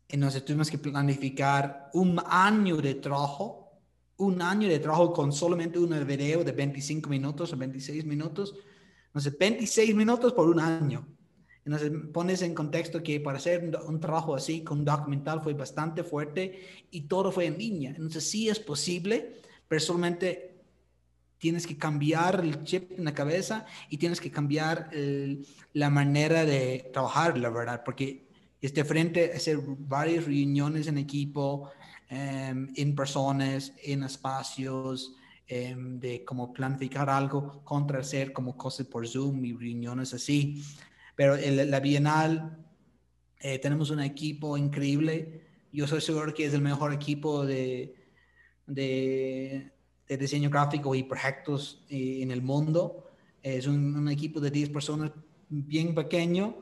entonces tuvimos que planificar un año de trabajo, un año de trabajo con solamente un video de 25 minutos o 26 minutos. Entonces, 26 minutos por un año. Entonces, pones en contexto que para hacer un trabajo así con un documental fue bastante fuerte y todo fue en línea. Entonces, sí es posible, pero solamente tienes que cambiar el chip en la cabeza y tienes que cambiar la manera de trabajar, la verdad, porque este frente a hacer varias reuniones en equipo, em, en personas, en espacios, em, de cómo planificar algo contra hacer como cosas por Zoom y reuniones así. Pero en la Bienal eh, tenemos un equipo increíble. Yo soy seguro que es el mejor equipo de, de, diseño gráfico y proyectos eh, en el mundo. Es un, equipo de 10 personas bien pequeño,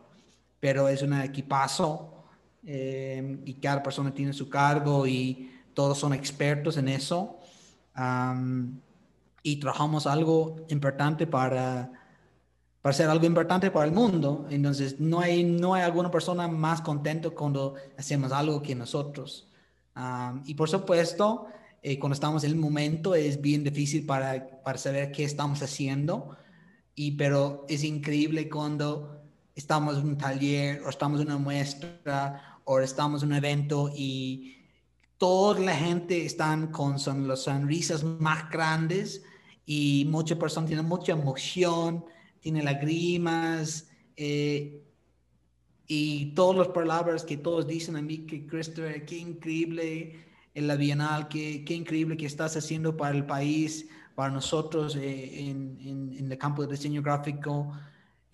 pero es un equipazo eh, y cada persona tiene su cargo y todos son expertos en eso. y trabajamos algo importante para para ser algo importante para el mundo. Entonces, no hay, no hay alguna persona más contento cuando hacemos algo que nosotros. y por supuesto, eh, cuando estamos en el momento es bien difícil para, para saber qué estamos haciendo, y, pero es increíble cuando estamos en un taller o estamos en una muestra o estamos en un evento y toda la gente están con son, las sonrisas más grandes y muchas personas tienen mucha emoción tiene lágrimas eh, y todas las palabras que todos dicen a mí que Christopher, qué increíble en la Bienal, qué, qué increíble que estás haciendo para el país, para nosotros eh, en, en, el campo de diseño gráfico.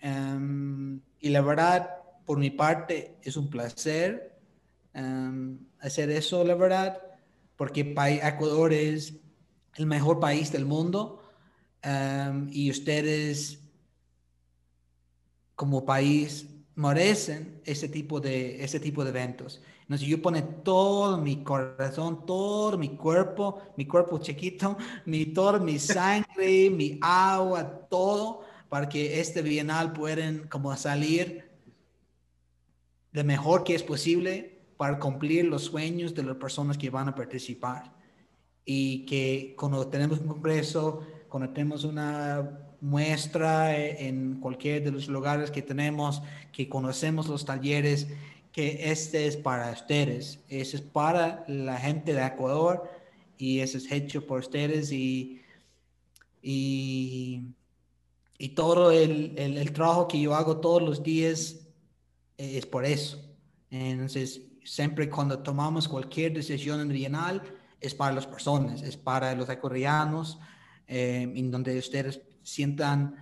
Em, y la verdad, por mi parte, es un placer em, hacer eso, la verdad, porque Ecuador es el mejor país del mundo em, y ustedes como país merecen ese tipo de, ese tipo de eventos. Entonces yo pone todo mi corazón, todo mi cuerpo, mi cuerpo chiquito, <laughs> mi, toda mi sangre, mi agua, todo, para que este bienal puedan como salir de mejor que es posible para cumplir los sueños de las personas que van a participar. Y que cuando tenemos un congreso, cuando tenemos una muestra eh, en cualquier de los lugares que tenemos, que conocemos los talleres, que este es para ustedes, ese es para la gente de Ecuador y ese es hecho por ustedes y, y, y todo el, el, el, trabajo que yo hago todos los días es por eso. Entonces, siempre cuando tomamos cualquier decisión en Bienal, es para las personas, es para los ecuatorianos, eh, en donde ustedes sientan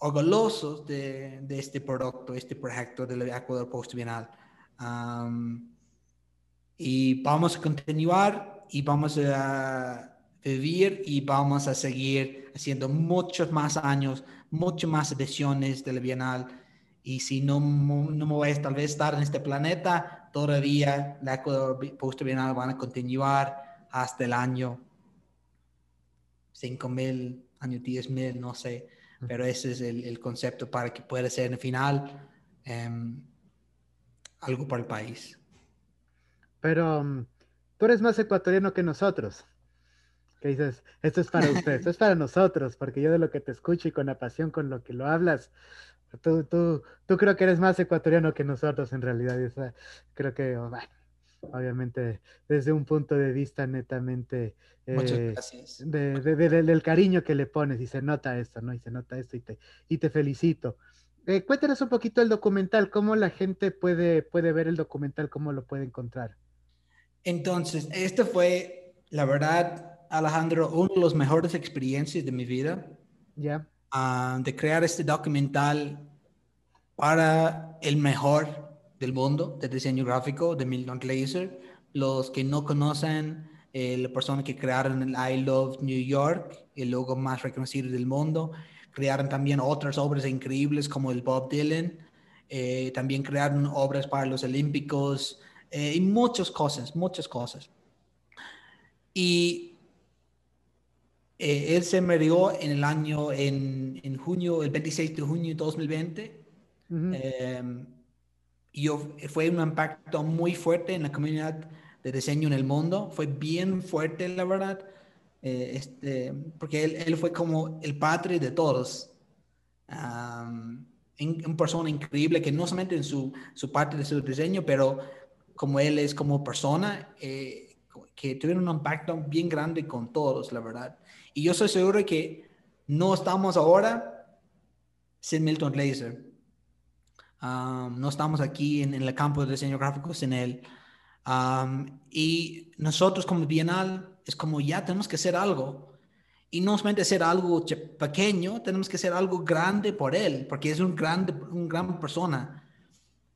orgullosos de, de, este producto, este proyecto del Ecuador Post Bienal. Y vamos a continuar y vamos a vivir y vamos a seguir haciendo muchos más años, muchas más ediciones de la Bienal. Y si no, no me voy a tal vez estar en este planeta, todavía la Ecuador Post Bienal van a continuar hasta el año 5000 año 10.000, no sé, pero ese es el, concepto para que pueda ser en el final. Em, algo para el país. Pero um, tú eres más ecuatoriano que nosotros. Que dices, esto es para usted, esto es para nosotros, porque yo de lo que te escucho y con la pasión con lo que lo hablas, tú, tú, tú creo que eres más ecuatoriano que nosotros en realidad. creo que, oh, bueno, obviamente desde un punto de vista netamente eh, del cariño que le pones y se nota esto, ¿no? Y se nota esto y te, y te felicito. Eh, cuéntanos un poquito el documental, cómo la gente puede, puede ver el documental, cómo lo puede encontrar. Entonces, esto fue, la verdad, Alejandro, una de las mejores experiencias de mi vida. Ya. Ah, de crear este documental para el mejor del mundo de diseño gráfico de Milton Glaser. Los que no conocen, eh, la persona que crearon el I Love New York, el logo más reconocido del mundo, crearon también otras obras increíbles como el Bob Dylan, eh, también crearon obras para los Olímpicos eh, y muchas cosas, muchas cosas. Y él se murió en el año, en, en, junio, el 26 de junio de 2020 y fue un impacto muy fuerte en la comunidad de diseño en el mundo. Fue bien fuerte, la verdad, eh, este, porque él, él, fue como el padre de todos. una persona increíble que no solamente en su, su parte de su diseño, pero como él es como persona, eh, que tuvieron un impacto bien grande con todos, la verdad. Y yo soy seguro que no estamos ahora sin Milton Glaser. Um, no estamos aquí en, el campo de diseño gráfico sin él. Um, y nosotros como Bienal es como ya tenemos que hacer algo. Y no solamente hacer algo pequeño, tenemos que hacer algo grande por él, porque es un grande, un gran persona.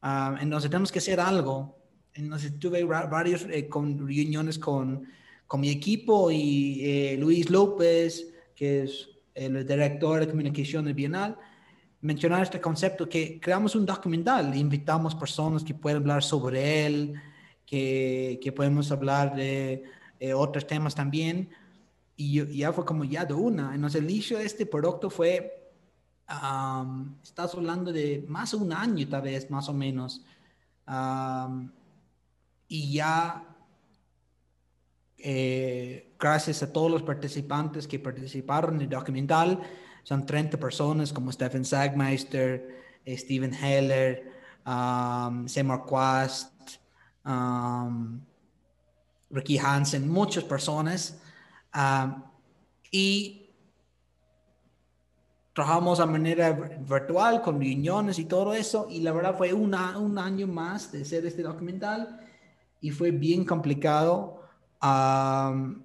Um, entonces tenemos que hacer algo. Entonces tuve varias eh, reuniones con, con, mi equipo y eh, Luis López, que es el director de comunicación del Bienal, mencionar este concepto que creamos un documental, invitamos personas que pueden hablar sobre él, que, que podemos hablar de eh, otros temas también. Y ya fue como ya de una. Entonces el inicio de este producto fue, estás hablando de más de un año tal vez, más o menos. y ya eh, gracias a todos los participantes que participaron en el documental, son 30 personas como Stephen Sagmeister, eh, Steven Heller, um, Seymour Quast, um, Ricky Hansen, muchas personas. Um, y trabajamos a manera virtual con reuniones y todo eso. Y la verdad fue un año más de hacer este documental y fue bien complicado. Um,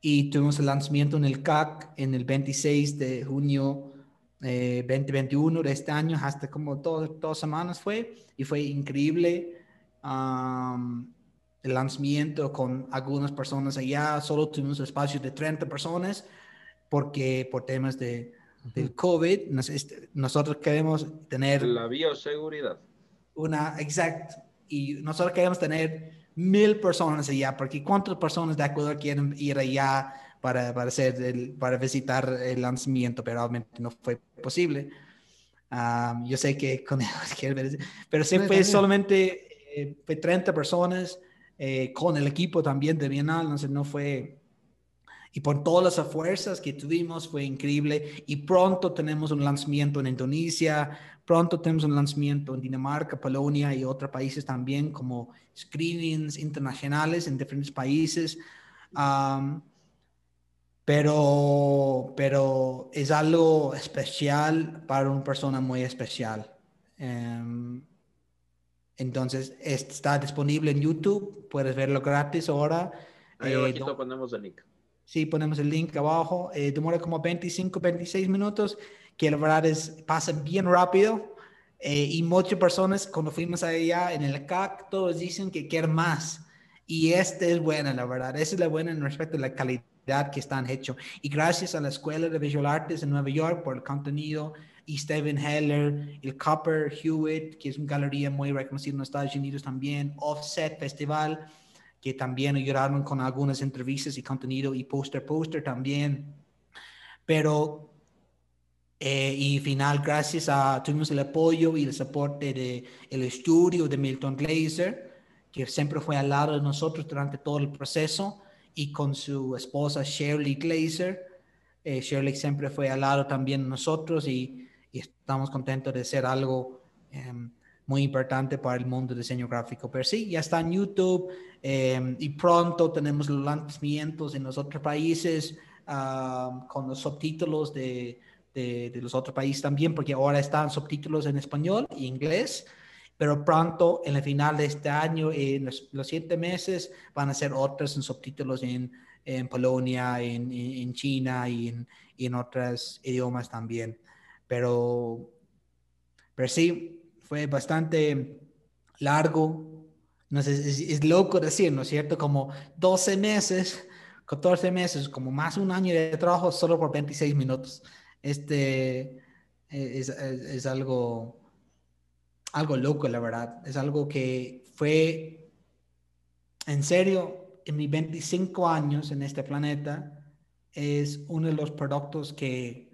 y tuvimos el lanzamiento en el CAC en el 26 de junio eh, 2021 de este año, hasta como dos, dos semanas fue, y fue increíble um, el lanzamiento con algunas personas allá, solo tuvimos espacios de 30 personas, porque por temas de, del COVID, este, nosotros queremos tener... La bioseguridad. Una, exacto, y nosotros queremos tener mil personas allá, porque ¿cuántas personas de Ecuador quieren ir allá para, para, hacer el, para visitar el lanzamiento? Pero realmente no fue posible. yo sé que con <laughs> pero sí fue solamente eh, fue 30 personas eh, con el equipo también de Bienal, entonces no fue... Y por todas las fuerzas que tuvimos fue increíble. Y pronto tenemos un lanzamiento en Indonesia, Pronto tenemos un lanzamiento en Dinamarca, Polonia y otros países también, como screenings internacionales en diferentes países. pero, pero es algo especial para una persona muy especial. Em, entonces, está disponible en YouTube, puedes verlo gratis ahora. Ahí eh, ponemos el link. Sí, ponemos el link abajo. Eh, demora como 25, 26 minutos que la verdad es, pasa bien rápido. Eh, y muchas personas, cuando fuimos allá en el CAC, todos dicen que quieren más. Y este es buena, la verdad. Esa es la buena en respecto a la calidad que están hecho. Y gracias a la Escuela de Visual Arts en Nueva York por el contenido. Y Steven Heller, el Copper Hewitt, que es una galería muy reconocida en Estados Unidos también. Offset Festival, que también ayudaron con algunas entrevistas y contenido. Y Poster Poster también. Pero eh, y final, gracias a, tuvimos el apoyo y el soporte del el estudio de Milton Glaser, que siempre fue al lado de nosotros durante todo el proceso, y con su esposa Shirley Glaser. Eh, Shirley siempre fue al lado también de nosotros y, estamos contentos de ser algo em, muy importante para el mundo del diseño gráfico. Pero sí, ya está en YouTube em, y pronto tenemos los lanzamientos en los otros países ah, con los subtítulos de de, los otros países también, porque ahora están subtítulos en español y inglés, pero pronto, en el final de este año, en los, siete meses, van a ser otros en subtítulos en, en Polonia, en, en, China y en, en otros idiomas también. Pero, pero sí, fue bastante largo. No sé, es, es, loco decir, ¿no es cierto? Como 12 meses, 14 meses, como más un año de trabajo solo por 26 minutos este e, es, algo, algo loco, la verdad. Es algo que fue, en serio, en mis 25 años en este planeta, es uno de los productos que,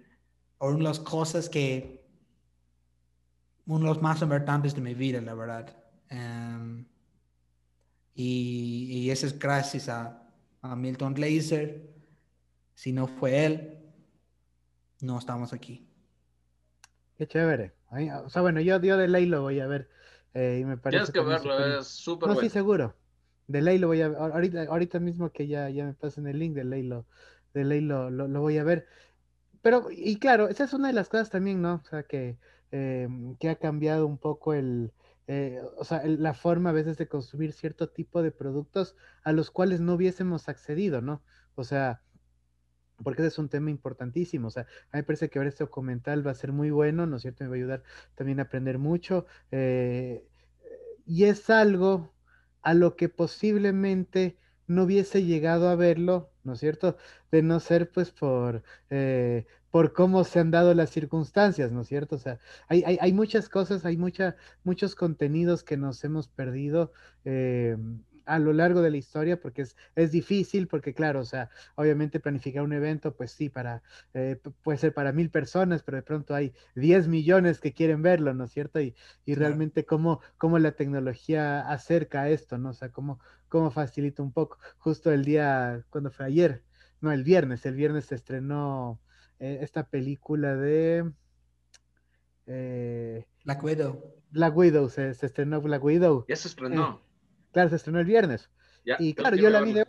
o una de las cosas que, uno de los más importantes de mi vida, la verdad. Em, y, y, eso es gracias a, a Milton Glaser. Si no fue él, no estamos aquí. Qué chévere. O sea, bueno, yo, de ley lo voy a ver. Eh, y me parece Tienes que verlo, es súper no, bueno. sí, seguro. De ley lo voy a ver. Ahorita, ahorita mismo que ya, ya me pasen el link, de ley lo, de ley lo, lo, voy a ver. Pero, y claro, esa es una de las cosas también, ¿no? O sea, que, em, que ha cambiado un poco el, eh, o sea, la forma a veces de consumir cierto tipo de productos a los cuales no hubiésemos accedido, ¿no? O sea, porque ese es un tema importantísimo. O sea, a mí me parece que ver este documental va a ser muy bueno, ¿no es cierto? Me va a ayudar también a aprender mucho. Eh, y es algo a lo que posiblemente no hubiese llegado a verlo, ¿no es cierto? De no ser pues por, eh, por cómo se han dado las circunstancias, ¿no es cierto? O sea, hay, hay, muchas cosas, hay mucha, muchos contenidos que nos hemos perdido. Eh, a lo largo de la historia, porque es, es difícil, porque claro, o sea, obviamente planificar un evento, pues sí, para, eh, puede ser para mil personas, pero de pronto hay 10 millones que quieren verlo, ¿no es cierto? Y, y realmente cómo, cómo la tecnología acerca esto, ¿no? O sea, cómo, cómo facilita un poco. Justo el día, cuando fue ayer, no, el viernes, el viernes se estrenó eh, esta película de... Eh, Black Widow. Black Widow, se, se estrenó Black Widow. Ya se estrenó. Claro, se estrenó el viernes. y claro, yo la vi de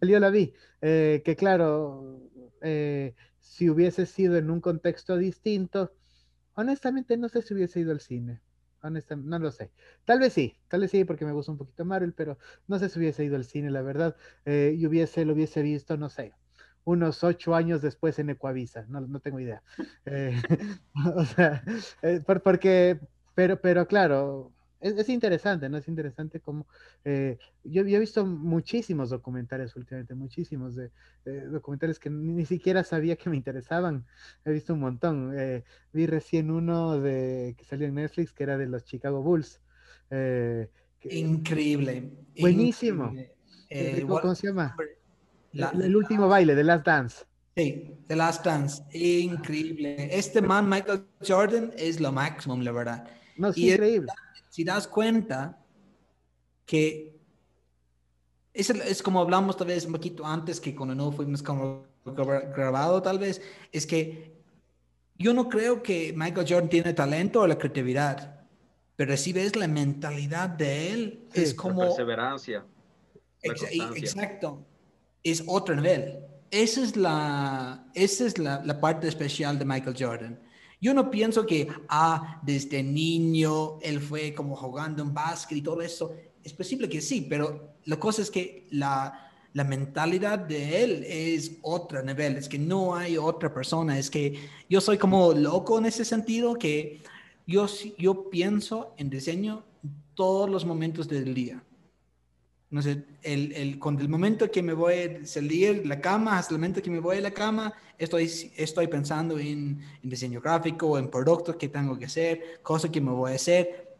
Yo la vi. Eh, que claro, eh, si hubiese sido en un contexto distinto, honestamente no sé si hubiese ido al cine. Honestamente, no lo sé. Tal vez sí, tal vez sí, porque me gusta un poquito Marvel, pero no sé si hubiese ido al cine, la verdad. Eh, y hubiese, lo hubiese visto, no sé, unos ocho años después en Ecuavisa, no, no tengo idea. <laughs> <laughs> o sea, porque, pero, pero claro, es, interesante, ¿no? Es interesante como... Eh, yo, he visto muchísimos documentales últimamente, muchísimos de, documentales que ni, siquiera sabía que me interesaban. He visto un montón. Eh, vi recién uno de que salió en Netflix que era de los Chicago Bulls. Eh, increíble. Buenísimo. ¿Cómo se llama? el, último baile, The Last Dance. Sí, The Last Dance. Increíble. Este man, Michael Jordan, es lo máximo, la verdad. No, es increíble si das cuenta que es, es, como hablamos tal vez un poquito antes que cuando no fuimos como grabado tal vez, es que yo no creo que Michael Jordan tiene talento o la creatividad, pero si ves la mentalidad de él, es como... perseverancia. exacto, es otro nivel. Esa es la, esa es la, la parte especial de Michael Jordan. Yo no pienso que, ah, desde niño él fue como jugando en básquet y todo eso. Es posible que sí, pero la cosa es que la, la mentalidad de él es otro nivel, es que no hay otra persona, es que yo soy como loco en ese sentido, que yo, yo pienso en diseño todos los momentos del día. No sé, el, el, con el momento que me voy a salir de la cama hasta el momento que me voy a la cama, estoy, estoy pensando en, en diseño gráfico, en productos que tengo que hacer, cosas que me voy a hacer.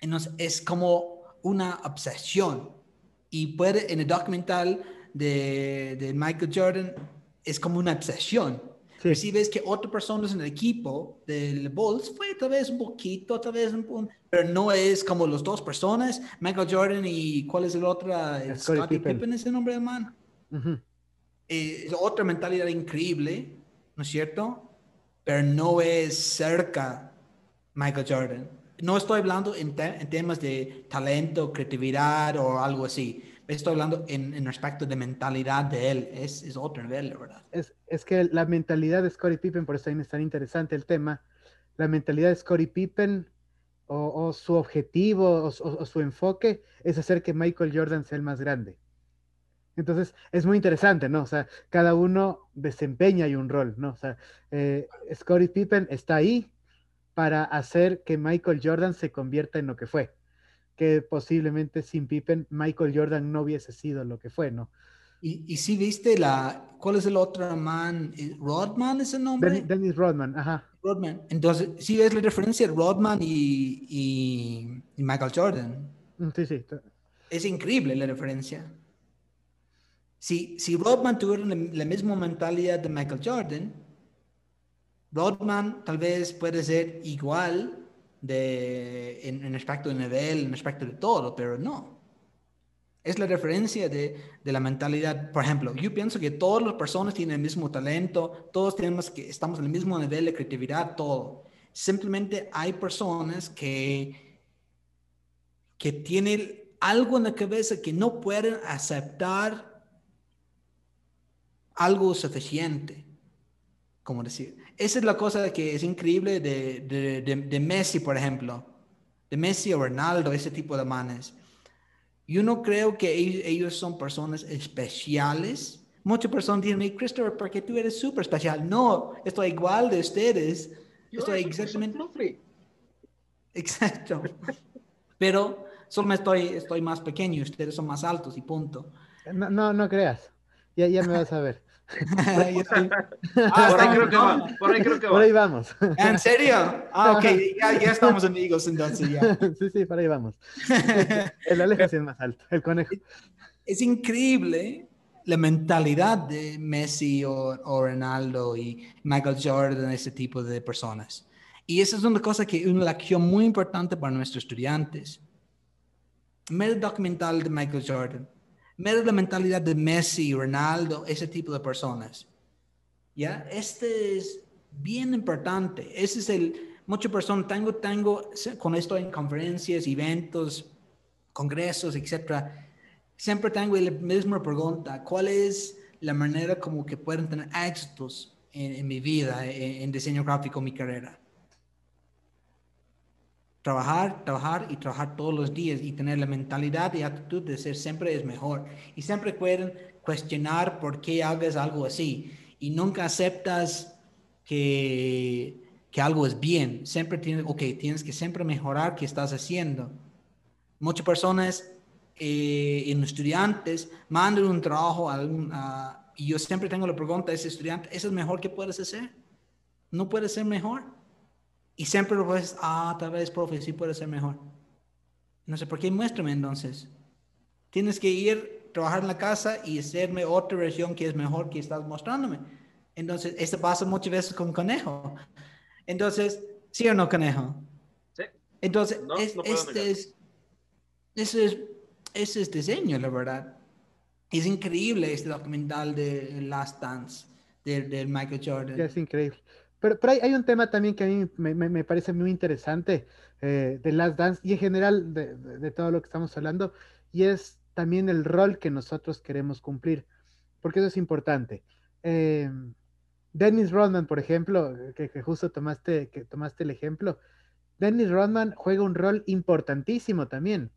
Entonces, es como una obsesión. Y puede, en el documental de, de Michael Jordan, es como una obsesión si ves que otras personas en el equipo del Bulls fue tal vez un poquito, tal vez un, pero no es como los dos personas, Michael Jordan y ¿cuál es el otro? Scottie Pippen. es el nombre del man. Eh, es otra mentalidad increíble, ¿no es cierto? Pero no es cerca Michael Jordan. No estoy hablando en, en temas de talento, creatividad o algo así estoy hablando en, en respecto de mentalidad de él, es, es otro nivel, la verdad. Es, es, que la mentalidad de Scottie Pippen, por eso también es tan interesante el tema, la mentalidad de Scottie Pippen o, su objetivo o, o, su enfoque es hacer que Michael Jordan sea el más grande. Entonces, es muy interesante, ¿no? O sea, cada uno desempeña y un rol, ¿no? O sea, eh, Scottie Pippen está ahí para hacer que Michael Jordan se convierta en lo que fue que posiblemente sin Pippen Michael Jordan no hubiese sido lo que fue, ¿no? Y, y si viste la, ¿cuál es el otro man? ¿Rodman es el nombre? Dennis Rodman, ajá. Rodman. Entonces, si ves la referencia de Rodman y, y, Michael Jordan. Mm, sí, sí. Es increíble la referencia. Si, si Rodman tuviera la misma mentalidad de Michael Jordan, Rodman tal vez puede ser igual de, en, en aspecto de nivel, en aspecto de todo, pero no. Es la referencia de, de, la mentalidad. Por ejemplo, yo pienso que todas las personas tienen el mismo talento, todos tenemos que, estamos en el mismo nivel de creatividad, todo. Simplemente hay personas que, que tienen algo en la cabeza que no pueden aceptar algo suficiente. Como decir, esa es la cosa que es increíble de, de, de Messi, por ejemplo. De Messi o Ronaldo, ese tipo de manes yo no creo que ellos son personas especiales. Muchas personas dicen, Christopher, porque tú eres súper especial. No, estoy igual de ustedes. estoy exactamente... Exacto. Pero solo me estoy, estoy más pequeño, ustedes son más altos y punto. No, no, no creas. Ya, ya me vas a ver. <laughs> Ah, por, ahí creo que va, por ahí creo que va. Por ahí vamos. ¿En serio? Ah, ok, ya, ya estamos amigos entonces ya. <laughs> Sí, sí, por ahí vamos. <laughs> El Aleja sí es más alto, el conejo. Es increíble la mentalidad de Messi o, o, Ronaldo y Michael Jordan, ese tipo de personas. Y esa es una cosa que una lección muy importante para nuestros estudiantes. Mira el documental de Michael Jordan Mira la mentalidad de Messi, Ronaldo, ese tipo de personas. ¿Ya? Este es bien importante. Ese es el, muchas personas, tengo, tengo, cuando estoy en conferencias, eventos, congresos, etcétera, siempre tengo la misma pregunta, ¿cuál es la manera como que pueden tener éxitos en, mi vida, en, en diseño gráfico, mi carrera? Trabajar, trabajar y trabajar todos los días y tener la mentalidad y actitud de ser siempre es mejor. Y siempre pueden cuestionar por qué hagas algo así. Y nunca aceptas que, que algo es bien. Siempre tienes, ok, tienes que siempre mejorar qué estás haciendo. Muchas personas, eh, estudiantes, mandan un trabajo a, y yo siempre tengo la pregunta a ese estudiante, ¿eso es mejor que puedes hacer? ¿No puede ser mejor? Y siempre lo ves, ah, tal vez, profe, sí puede ser mejor. No sé por qué, muéstrame entonces. Tienes que ir, trabajar en la casa y hacerme otra versión que es mejor que estás mostrándome. Entonces, esto pasa muchas veces con conejo. Entonces, ¿sí o no, conejo? Sí. Entonces, este es, ese es, ese es diseño, la verdad. Es increíble este documental de Last Dance de, Michael Jordan. Es increíble. Pero, pero hay, un tema también que a mí me, parece muy interesante eh, de Last Dance y en general de, todo lo que estamos hablando, y es también el rol que nosotros queremos cumplir, porque eso es importante. Eh, Dennis Rodman, por ejemplo, que, justo tomaste, que tomaste el ejemplo, Dennis Rodman juega un rol importantísimo también.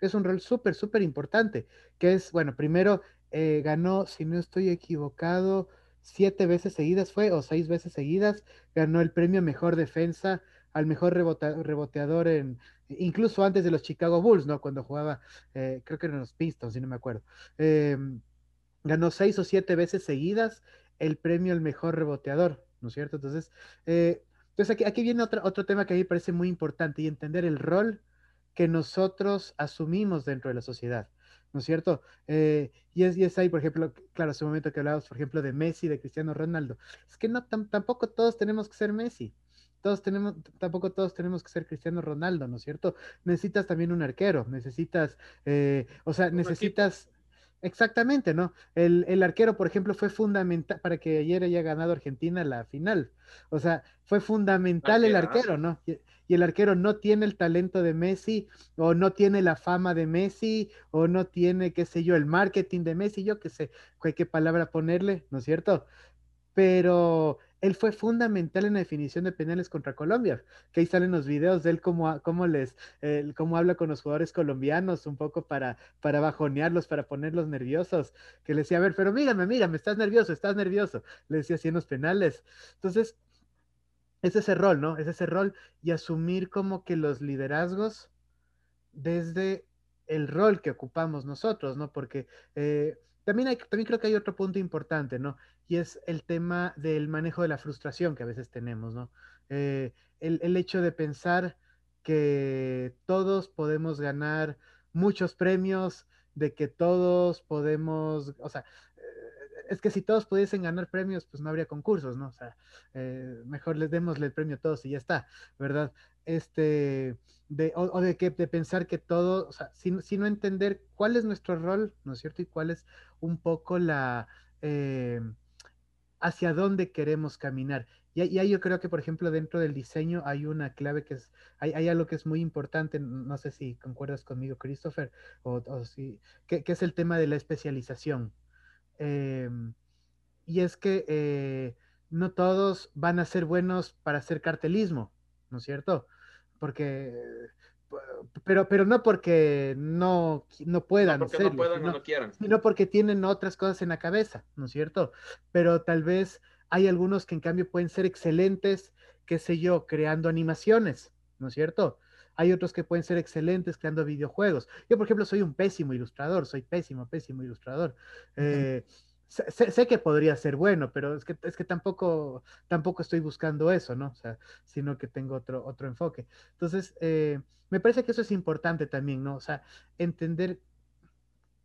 Es un rol súper, súper importante, que es, bueno, primero eh, ganó, si no estoy equivocado, siete veces seguidas fue, o seis veces seguidas, ganó el premio Mejor Defensa al mejor reboteador en, incluso antes de los Chicago Bulls, ¿no? Cuando jugaba, eh, creo que eran los Pistons, si no me acuerdo. Em, ganó seis o siete veces seguidas el premio al mejor reboteador, ¿no es cierto? Entonces, eh, entonces aquí, aquí viene otro, otro tema que a mí parece muy importante y entender el rol que nosotros asumimos dentro de la sociedad. ¿No es cierto? Eh, y, es, y es ahí, por ejemplo, claro, ese momento que hablábamos, por ejemplo, de Messi, de Cristiano Ronaldo. Es que no, tampoco todos tenemos que ser Messi. Todos tenemos, tampoco todos tenemos que ser Cristiano Ronaldo, ¿no es cierto? Necesitas también un arquero, necesitas, eh, o sea, necesitas, exactamente, ¿no? El, el, arquero, por ejemplo, fue fundamental para que ayer haya ganado Argentina la final. O sea, fue fundamental el arquero, ¿no? y el arquero no tiene el talento de Messi o no tiene la fama de Messi o no tiene, qué sé yo, el marketing de Messi, yo qué sé, qué palabra ponerle, ¿no es cierto? Pero él fue fundamental en la definición de penales contra Colombia, que ahí salen los videos de él cómo, cómo les, cómo habla con los jugadores colombianos, un poco para, para bajonearlos, para ponerlos nerviosos, que le decía, a ver, pero mírame, mírame, estás nervioso, estás nervioso, le decía así en los penales. Entonces, es ese rol, ¿no? Es ese rol y asumir como que los liderazgos desde el rol que ocupamos nosotros, ¿no? Porque eh, también, hay, también creo que hay otro punto importante, ¿no? Y es el tema del manejo de la frustración que a veces tenemos, ¿no? Eh, el, hecho de pensar que todos podemos ganar muchos premios, de que todos podemos, o sea, es que si todos pudiesen ganar premios, pues no habría concursos, ¿no? O sea, eh, mejor les démosle el premio a todos y ya está, ¿verdad? Este, de, o, de que de pensar que todo, o sea, sino, entender cuál es nuestro rol, ¿no es cierto? Y cuál es un poco la, eh, hacia dónde queremos caminar. Y, ahí yo creo que, por ejemplo, dentro del diseño hay una clave que es, hay, algo que es muy importante, no sé si concuerdas conmigo, Christopher, o, o si, que, es el tema de la especialización. Em, y es que eh, no todos van a ser buenos para hacer cartelismo, ¿no es cierto? Porque, pero, pero no porque no, no puedan, no porque no puedan sino, o no quieran, sino porque tienen otras cosas en la cabeza, ¿no es cierto? Pero tal vez hay algunos que en cambio pueden ser excelentes, qué sé yo, creando animaciones, ¿no es cierto? Hay otros que pueden ser excelentes creando videojuegos. Yo, por ejemplo, soy un pésimo ilustrador, soy pésimo, pésimo ilustrador. Eh, sé, que podría ser bueno, pero es que, es que tampoco, tampoco estoy buscando eso, ¿no? O sea, sino que tengo otro, otro enfoque. Entonces, eh, me parece que eso es importante también, ¿no? O sea, entender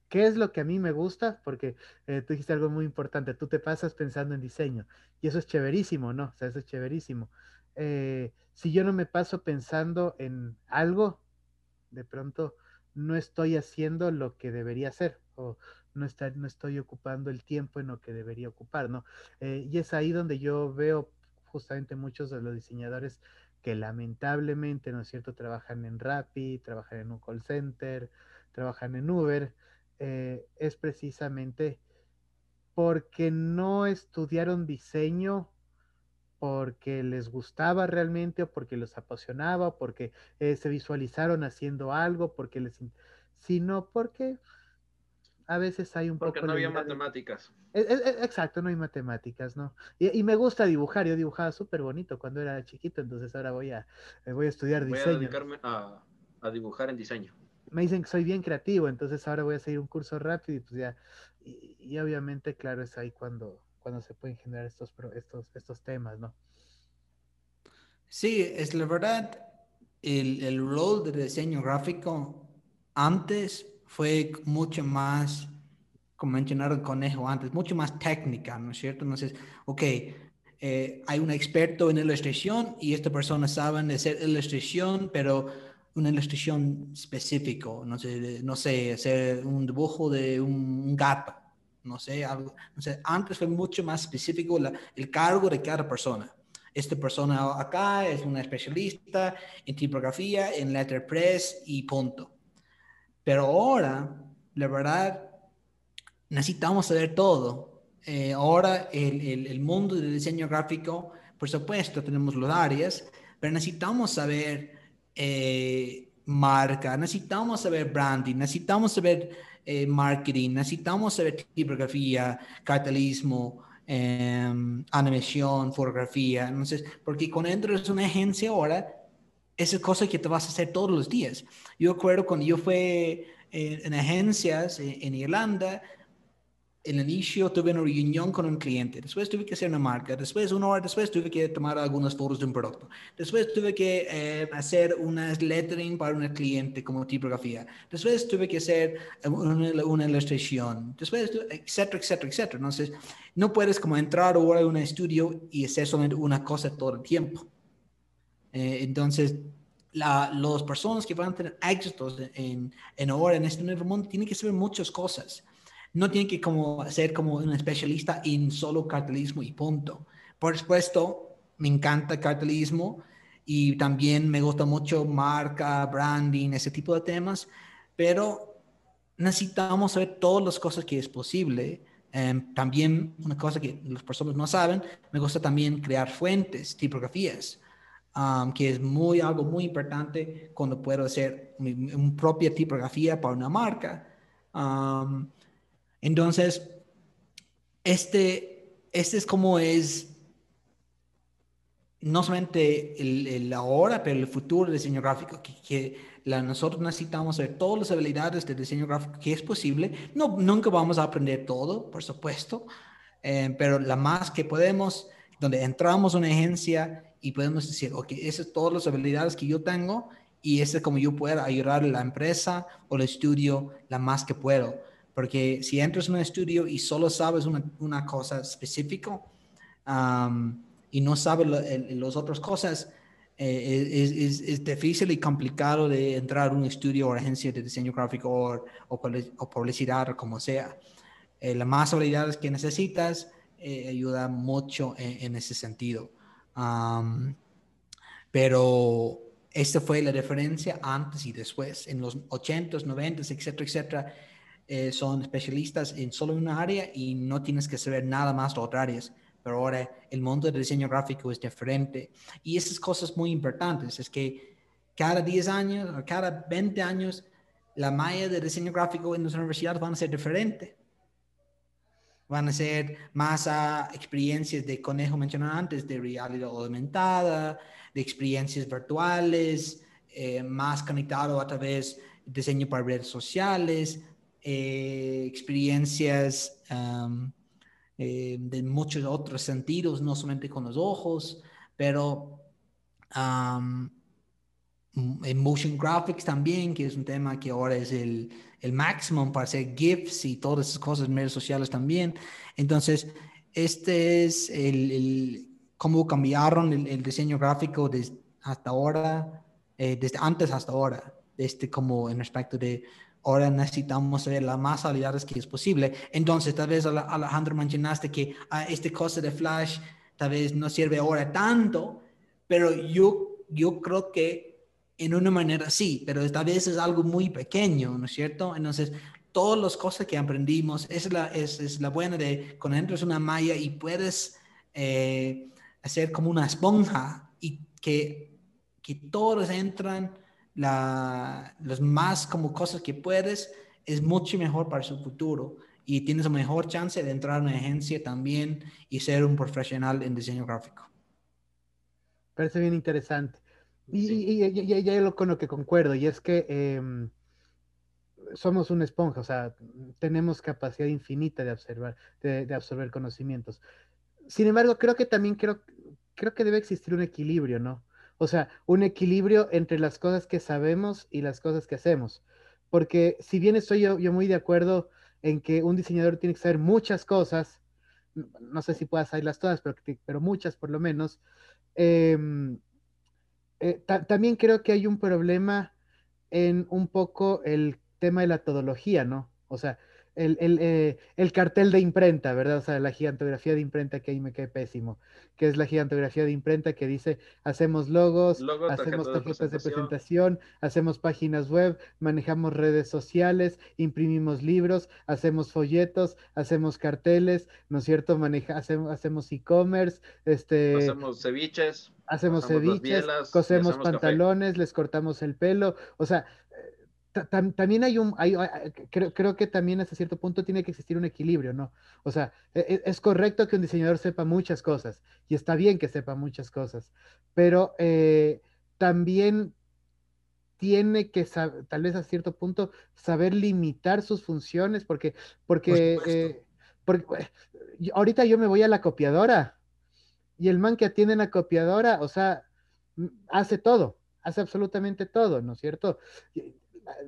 ¿Qué es lo que a mí me gusta? Porque eh, tú dijiste algo muy importante, tú te pasas pensando en diseño y eso es chéverísimo, ¿no? O sea, eso es chéverísimo. Eh, si yo no me paso pensando en algo, de pronto no estoy haciendo lo que debería hacer o no, está, no estoy ocupando el tiempo en lo que debería ocupar, ¿no? Eh, y es ahí donde yo veo justamente muchos de los diseñadores que lamentablemente, ¿no es cierto?, trabajan en Rappi, trabajan en un call center, trabajan en Uber, eh, es precisamente porque no estudiaron diseño porque les gustaba realmente o porque los apasionaba, o porque eh, se visualizaron haciendo algo, porque les, sino porque a veces hay un poco... Porque no había matemáticas. E, e, e, exacto, no hay matemáticas, ¿no? Y, me gusta dibujar, yo dibujaba súper bonito cuando era chiquito, entonces ahora voy a, eh, voy a estudiar diseño. Voy a dedicarme a dibujar en diseño me dicen que soy bien creativo, entonces ahora voy a seguir un curso rápido y pues ya, y, obviamente, claro, es ahí cuando, cuando se pueden generar estos, estos, estos temas, ¿no? Sí, es la verdad, el, el rol de diseño gráfico antes fue mucho más, como mencionaron Conejo antes, mucho más técnica, ¿no es cierto? Entonces, ok, eh, hay un experto en ilustración y esta persona sabe hacer ilustración, pero una ilustración específico, no sé, no sé, hacer un dibujo de un, gato, no sé, antes fue mucho más específico el cargo de cada persona. Esta persona acá es una especialista en tipografía, en letterpress y punto. Pero ahora, la verdad, necesitamos saber todo. Eh, ahora el, el, el mundo del diseño gráfico, por supuesto, tenemos los áreas, pero necesitamos saber eh, marca, necesitamos saber branding, necesitamos saber eh, marketing, necesitamos saber tipografía, cartelismo, em, animación, fotografía. Entonces, porque cuando entras en una agencia ahora, esa es cosa que te vas a hacer todos los días. Yo recuerdo cuando yo fui eh, en agencias en Irlanda, el inicio tuve una reunión con un cliente, después tuve que hacer una marca, después una hora después tuve que tomar algunas fotos de un producto, después tuve que eh, hacer unas lettering para un cliente como tipografía, después tuve que hacer eh, una, ilustración, después, etcétera, etcétera, etcétera. Entonces, no puedes como entrar ahora a un estudio y hacer solamente una cosa todo el tiempo. Eh, entonces, la, las personas que van a tener éxitos en, en ahora, en este nuevo mundo, tienen que saber muchas cosas no tiene que como ser como un especialista en solo cartelismo y punto. Por supuesto, me encanta el cartelismo y también me gusta mucho marca, branding, ese tipo de temas, pero necesitamos saber todas las cosas que es posible. Em, también una cosa que las personas no saben, me gusta también crear fuentes, tipografías, que es muy algo muy importante cuando puedo hacer mi, propia tipografía para una marca. Entonces, este, este es como es no solamente el, ahora, pero el futuro del diseño gráfico, que, nosotros necesitamos ver todas las habilidades de diseño gráfico que es posible. No, nunca vamos a aprender todo, por supuesto, eh, pero la más que podemos, donde entramos a una agencia y podemos decir, ok, esas son todas las habilidades que yo tengo y ese es como yo puedo ayudar a la empresa o el estudio la más que puedo Porque si entras en un estudio y solo sabes una, una cosa específica y no sabes las otras cosas, eh, es, es, difícil y complicado de entrar a un estudio o agencia de diseño gráfico o, o, publicidad o como sea. Eh, las más habilidades que necesitas eh, ayuda mucho en, ese sentido. pero esta fue la diferencia antes y después. En los 80s, 90s, etcétera, etcétera, eh, son especialistas en solo una área y no tienes que saber nada más de otras áreas pero ahora el mundo del diseño gráfico es diferente. Y esas cosas muy importantes es que cada 10 años o cada 20 años, la malla de diseño gráfico en las universidades van a ser diferente. Van a ser más a experiencias de conejo mencionado antes, de realidad aumentada, de experiencias virtuales, eh, más conectado a través de diseño para redes sociales, eh, experiencias eh, de muchos otros sentidos, no solamente con los ojos, pero en motion graphics también, que es un tema que ahora es el, el máximo para hacer GIFs y todas esas cosas en redes sociales también. Entonces, este es el, el cómo cambiaron el, diseño gráfico desde hasta ahora, eh, desde antes hasta ahora, este como en respecto de ahora necesitamos ver las más habilidades que es posible. Entonces, tal vez Alejandro mencionaste que ah, este cosa de Flash tal vez no sirve ahora tanto, pero yo, yo creo que en una manera sí, pero esta vez es algo muy pequeño, ¿no es cierto? Entonces, todas las cosas que aprendimos, es la, es, es la buena de cuando entras una malla y puedes eh, hacer como una esponja y que, que todos entran la, los más como cosas que puedes, es mucho mejor para su futuro y tienes mejor chance de entrar a una agencia también y ser un profesional en diseño gráfico. Parece bien interesante. Y, y, ya lo con lo que concuerdo, y es que em, somos una esponja, o sea, tenemos capacidad infinita de observar, de, de, absorber conocimientos. Sin embargo, creo que también creo, creo que debe existir un equilibrio, ¿no? O sea, un equilibrio entre las cosas que sabemos y las cosas que hacemos. Porque si bien estoy yo, muy de acuerdo en que un diseñador tiene que saber muchas cosas, no sé si puedas saberlas todas, pero, pero muchas por lo menos, em, eh, también creo que hay un problema en un poco el tema de la todología, ¿no? O sea, el, el, eh, el, cartel de imprenta, ¿verdad? O sea, la gigantografía de imprenta que ahí me cae pésimo, que es la gigantografía de imprenta que dice, hacemos logos, hacemos tarjetas de presentación, hacemos páginas web, manejamos redes sociales, imprimimos libros, hacemos folletos, hacemos carteles, ¿no es cierto? Maneja, hacemos, hacemos e-commerce, este... Hacemos ceviches. Hacemos ceviches, cosemos pantalones, les cortamos el pelo, o sea, también hay un, creo, creo, que también hasta cierto punto tiene que existir un equilibrio, ¿no? O sea, e, e, es, correcto que un diseñador sepa muchas cosas y está bien que sepa muchas cosas, pero eh, también tiene que tal vez a cierto punto saber limitar sus funciones porque, porque, eh, porque ahorita yo me voy a la copiadora y el man que atiende la copiadora, o sea, hace todo, hace absolutamente todo, ¿no es cierto?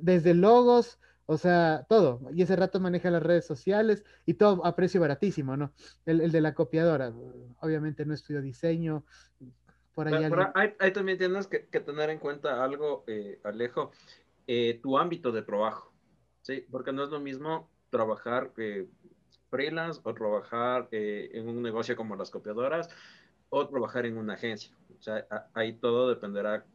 Desde logos, o sea, todo. Y ese rato maneja las redes sociales y todo a precio baratísimo, ¿no? El, de la copiadora. Obviamente no estudio diseño. Por ahí, hay, también tienes que, tener en cuenta algo, eh, Alejo, eh, tu ámbito de trabajo, ¿sí? Porque no es lo mismo trabajar eh, freelance o trabajar en un negocio como las copiadoras o trabajar en una agencia. O sea, ahí todo dependerá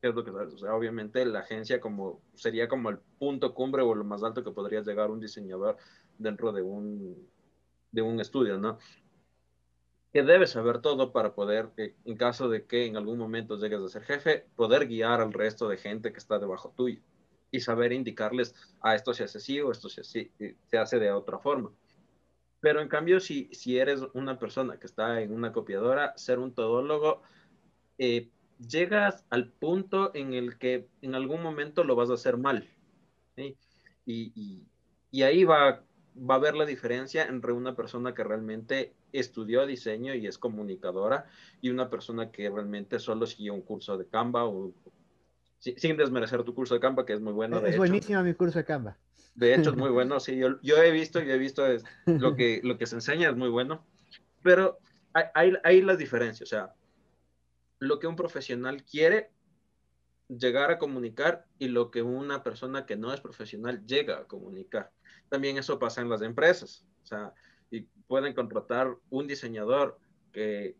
que obviamente la agencia como sería como el punto cumbre o lo más alto que podría llegar un diseñador dentro de un, de un estudio, ¿no? Que debes saber todo para poder, eh, en caso de que en algún momento llegues a ser jefe, poder guiar al resto de gente que está debajo tuyo y saber indicarles, a ah, esto se hace así o esto se, así, se hace de otra forma. Pero en cambio, si, si eres una persona que está en una copiadora, ser un todólogo, eh, llegas al punto en el que en algún momento lo vas a hacer mal. Y, ahí va, va a haber la diferencia entre una persona que realmente estudió diseño y es comunicadora y una persona que realmente solo siguió un curso de Canva o, sin desmerecer tu curso de Canva, que es muy bueno. Es, buenísimo mi curso de Canva. De hecho, es <laughs> muy bueno, sí, yo, yo he visto, yo he visto es, lo, que, lo que se enseña es muy bueno, pero hay, hay, hay las diferencias, o sea, lo que un profesional quiere llegar a comunicar y lo que una persona que no es profesional llega a comunicar. También eso pasa en las empresas, o sea, y pueden contratar un diseñador que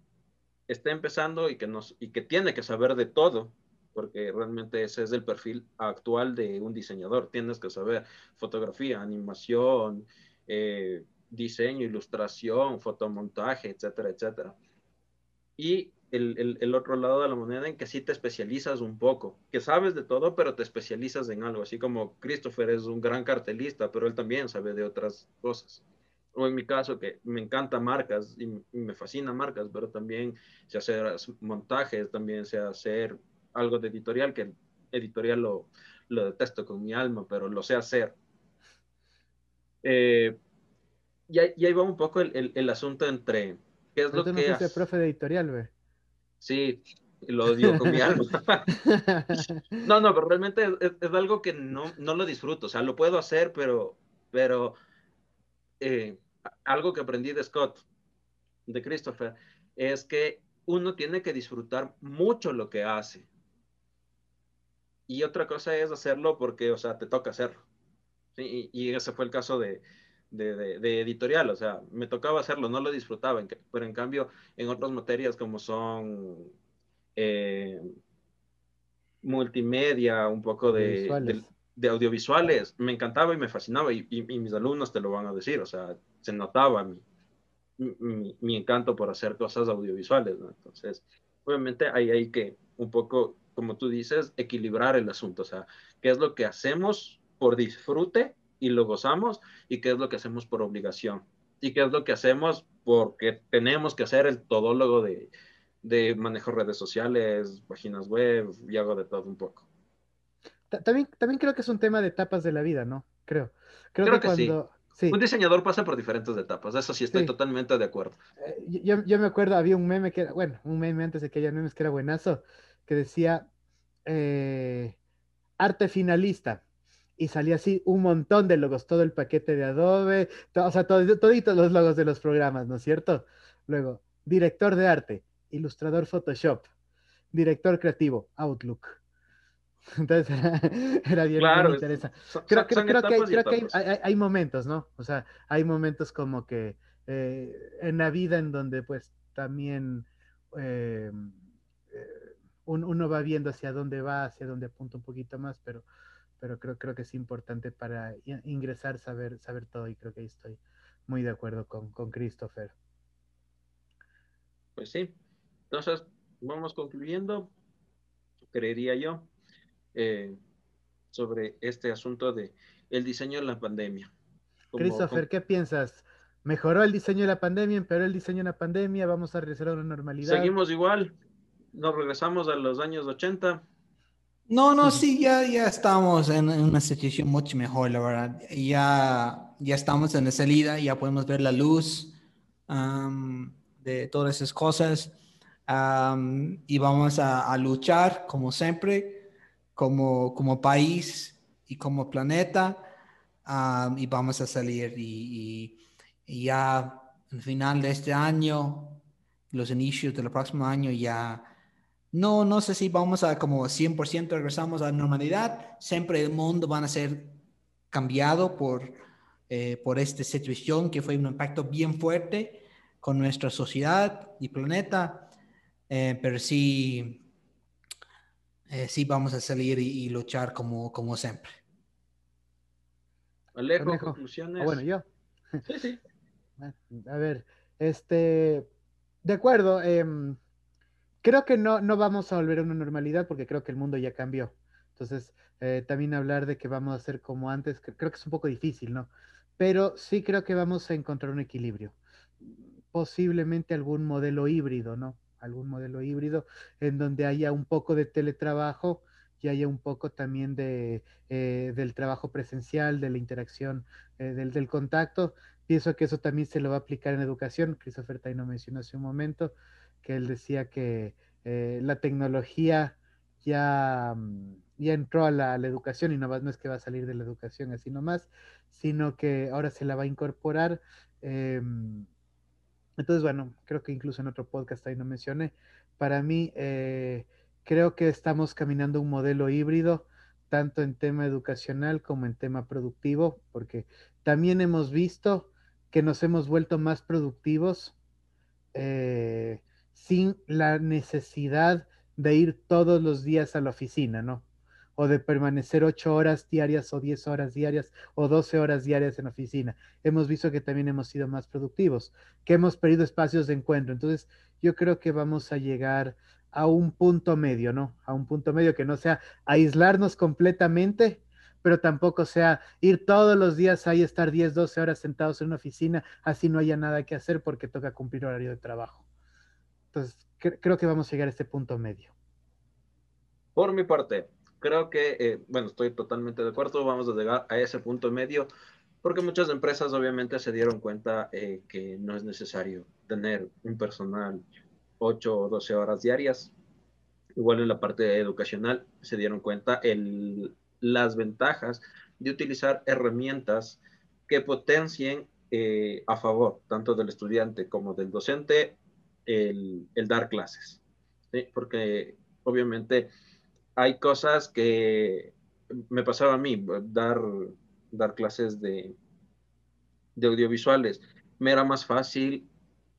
esté empezando y que, nos, y que tiene que saber de todo, porque realmente ese es el perfil actual de un diseñador. Tienes que saber fotografía, animación, eh, diseño, ilustración, fotomontaje, etcétera, etcétera. Y el, otro lado de la moneda en que sí te especializas un poco, que sabes de todo, pero te especializas en algo, así como Christopher es un gran cartelista, pero él también sabe de otras cosas. O en mi caso, que me encanta marcas y, me fascina marcas, pero también sé hacer montajes, también sé hacer algo de editorial, que editorial lo, lo detesto con mi alma, pero lo sé hacer. Eh, y, ahí, va un poco el, el, asunto entre qué es lo que... No profe de editorial, güey. Sí, lo odio con mi alma. <laughs> no, no, pero realmente es, algo que no, no, lo disfruto. O sea, lo puedo hacer, pero, pero eh, algo que aprendí de Scott, de Christopher, es que uno tiene que disfrutar mucho lo que hace. Y otra cosa es hacerlo porque, o sea, te toca hacerlo. ¿sí? Y, ese fue el caso de, de, editorial, o sea, me tocaba hacerlo, no lo disfrutaba, pero en cambio en otras materias como son eh, multimedia, un poco de, de, audiovisuales, me encantaba y me fascinaba y, mis alumnos te lo van a decir, o sea, se notaba mi, mi, encanto por hacer cosas audiovisuales, Entonces, obviamente hay, hay que un poco, como tú dices, equilibrar el asunto, o sea, qué es lo que hacemos por disfrute y lo gozamos y qué es lo que hacemos por obligación y qué es lo que hacemos porque tenemos que hacer el todólogo de, de manejo redes sociales, páginas web y hago de todo un poco. También, también creo que es un tema de etapas de la vida, ¿no? Creo. Creo, que, cuando... sí. Un diseñador pasa por diferentes etapas, eso sí estoy totalmente de acuerdo. Eh, yo, yo, me acuerdo, había un meme que era, bueno, un meme antes de que haya memes que era buenazo, que decía eh, arte finalista y salía así un montón de logos, todo el paquete de Adobe, o sea, todo, toditos los logos de los programas, ¿no es cierto? Luego, director de arte, ilustrador Photoshop, director creativo, Outlook. <laughs> Entonces era, bien, interesante. Creo, que, hay, momentos, ¿no? O sea, hay momentos como que eh, en la vida en donde pues también eh, eh, uno va viendo hacia dónde va, hacia dónde apunta un poquito más, pero pero creo, creo que es importante para ingresar, saber, saber todo y creo que ahí estoy muy de acuerdo con, con Christopher. Pues sí, entonces vamos concluyendo, creería yo, eh, sobre este asunto de el diseño de la pandemia. Christopher, ¿qué piensas? ¿Mejoró el diseño de la pandemia? ¿Empeoró el diseño de la pandemia? ¿Vamos a regresar a una normalidad? Seguimos igual, nos regresamos a los años 80 no, no, sí, ya, ya estamos en, una situación mucho mejor, la verdad. Ya, ya estamos en la salida, ya podemos ver la luz de todas esas cosas y vamos a, luchar como siempre, como, como país y como planeta y vamos a salir y, y, ya al final de este año, los inicios del próximo año ya no, no sé si vamos a como 100% regresamos a la normalidad. Siempre el mundo va a ser cambiado por, eh, por esta situación que fue un impacto bien fuerte con nuestra sociedad y planeta. Eh, pero sí, eh, sí vamos a salir y, luchar como, como siempre. Alejo, conclusiones. Ah, bueno, yo. Sí, sí. <laughs> A ver, este, de acuerdo. Creo que no, no vamos a volver a una normalidad porque creo que el mundo ya cambió. Entonces, eh, también hablar de que vamos a ser como antes, creo que es un poco difícil, ¿no? Pero sí creo que vamos a encontrar un equilibrio. Posiblemente algún modelo híbrido, ¿no? Algún modelo híbrido en donde haya un poco de teletrabajo y haya un poco también de, eh, del trabajo presencial, de la interacción, eh, del, del, contacto. Pienso que eso también se lo va a aplicar en educación. Christopher Taino mencionó hace un momento que él decía que eh, la tecnología ya, mm, ya entró a la, educación y no, no es que va a salir de la educación así nomás, sino que ahora se la va a incorporar. Em, entonces, bueno, creo que incluso en otro podcast ahí no mencioné, para mí eh, creo que estamos caminando un modelo híbrido, tanto en tema educacional como en tema productivo, porque también hemos visto que nos hemos vuelto más productivos eh, sin la necesidad de ir todos los días a la oficina, ¿no? O de permanecer ocho horas diarias o diez horas diarias o doce horas diarias en oficina. Hemos visto que también hemos sido más productivos, que hemos perdido espacios de encuentro. Entonces, yo creo que vamos a llegar a un punto medio, ¿no? A un punto medio que no sea aislarnos completamente, pero tampoco sea ir todos los días ahí, estar 10, 12 horas sentados en una oficina, así no haya nada que hacer porque toca cumplir horario de trabajo. Entonces, creo que vamos a llegar a este punto medio. Por mi parte, creo que, eh, bueno, estoy totalmente de acuerdo, vamos a llegar a ese punto medio porque muchas empresas obviamente se dieron cuenta eh, que no es necesario tener un personal 8 o 12 horas diarias. Igual en la parte educacional se dieron cuenta el, las ventajas de utilizar herramientas que potencien eh, a favor tanto del estudiante como del docente el, dar clases. Porque obviamente hay cosas que me pasaba a mí, dar, dar clases de, de audiovisuales. Me era más fácil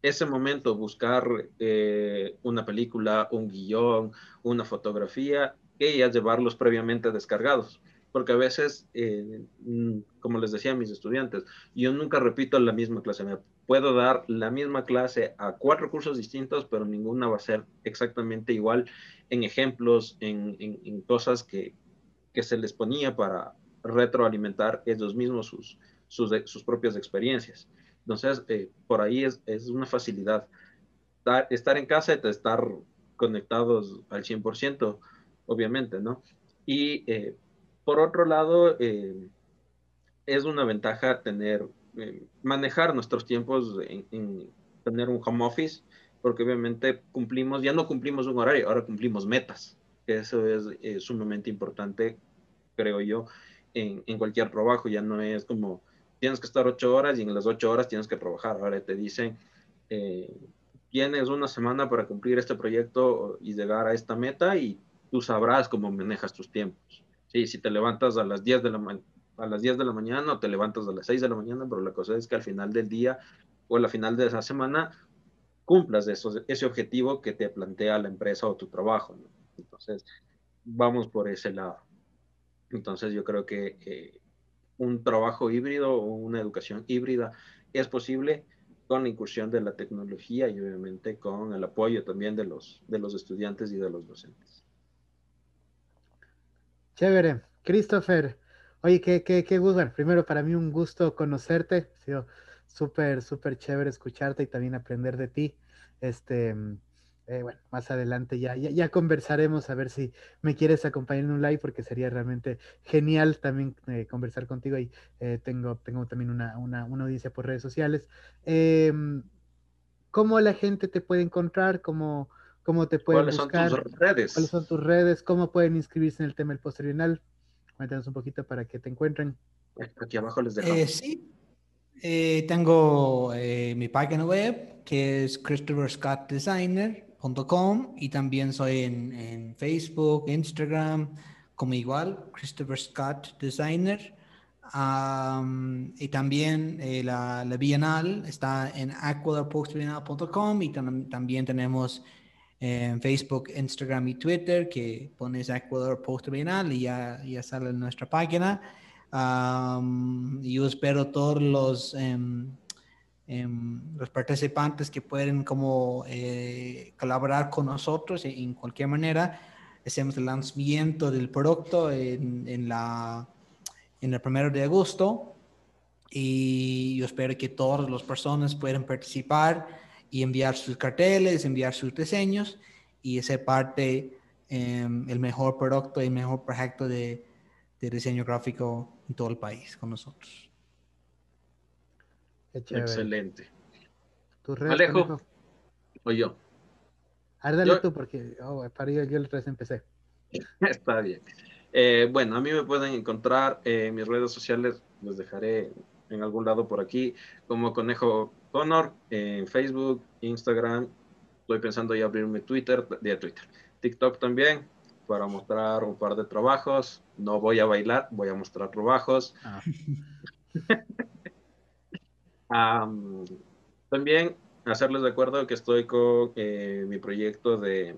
ese momento buscar eh, una película, un guion, una fotografía, que ya llevarlos previamente descargados. Porque a veces, eh, mm, como les decía a mis estudiantes, yo nunca repito la misma clase. Puedo dar la misma clase a cuatro cursos distintos, pero ninguna va a ser exactamente igual en ejemplos, en, en, cosas que, que, se les ponía para retroalimentar ellos mismos sus, sus, sus propias experiencias. Entonces, eh, por ahí es, es, una facilidad. Estar, en casa y estar conectados al 100%, obviamente, ¿no? Y eh, por otro lado, eh, es una ventaja tener, manejar nuestros tiempos en, tener un home office, porque obviamente cumplimos, ya no cumplimos un horario, ahora cumplimos metas, que eso es sumamente importante, creo yo, en, en, cualquier trabajo, ya no es como tienes que estar ocho horas y en las ocho horas tienes que trabajar. Ahora te dicen, eh, tienes una semana para cumplir este proyecto y llegar a esta meta y tú sabrás cómo manejas tus tiempos. Sí, si te levantas a las 10 de la, a las 10 de la mañana o te levantas a las 6 de la mañana, pero la cosa es que al final del día o al final de esa semana cumplas eso, ese objetivo que te plantea la empresa o tu trabajo. Entonces, vamos por ese lado. Entonces, yo creo que eh, un trabajo híbrido o una educación híbrida es posible con la incursión de la tecnología y obviamente con el apoyo también de los, de los estudiantes y de los docentes. Chévere. Christopher, oye, qué, qué, qué gusto. Primero, para mí un gusto conocerte. Ha sido súper, súper chévere escucharte y también aprender de ti. Este, eh, bueno, más adelante ya, ya, conversaremos a ver si me quieres acompañar en un live porque sería realmente genial también eh, conversar contigo y eh, tengo, tengo también una, audiencia por redes sociales. Em, ¿Cómo la gente te puede encontrar? ¿Cómo, cómo te pueden ¿Cuáles buscar? son tus redes? ¿Cuáles son tus redes? ¿Cómo pueden inscribirse en el tema del posterior? Cuéntanos un poquito para que te encuentren. Aquí abajo les dejamos. sí, tengo mi página web que es Christopher Scott Designer y también soy en, Facebook, Instagram, como igual, Christopher Scott Designer. y también eh, la, la, Bienal está en aquadarpostbienal.com y también tenemos en Facebook, Instagram y Twitter que pones Ecuador Post Bienal y ya, ya sale en nuestra página. yo espero todos los em, Em, los participantes que pueden como eh, colaborar con nosotros en, cualquier manera. Hacemos el lanzamiento del producto en, en, la, en el primero de agosto y yo espero que todas las personas puedan participar y enviar sus carteles, enviar sus diseños y ser parte eh, el mejor producto y el mejor proyecto de, de diseño gráfico en todo el país con nosotros. Excelente. Alejo. O yo. A dale tú porque oh, para yo, yo el 3 empecé. <laughs> Está bien. Eh, bueno, a mí me pueden encontrar en mis redes sociales, los dejaré en algún lado por aquí, como Conejo Connor, en Facebook, Instagram. Estoy pensando ya abrirme Twitter, de Twitter, TikTok también, para mostrar un par de trabajos. No voy a bailar, voy a mostrar trabajos. Ah. <laughs> también hacerles de acuerdo que estoy con eh, mi proyecto de,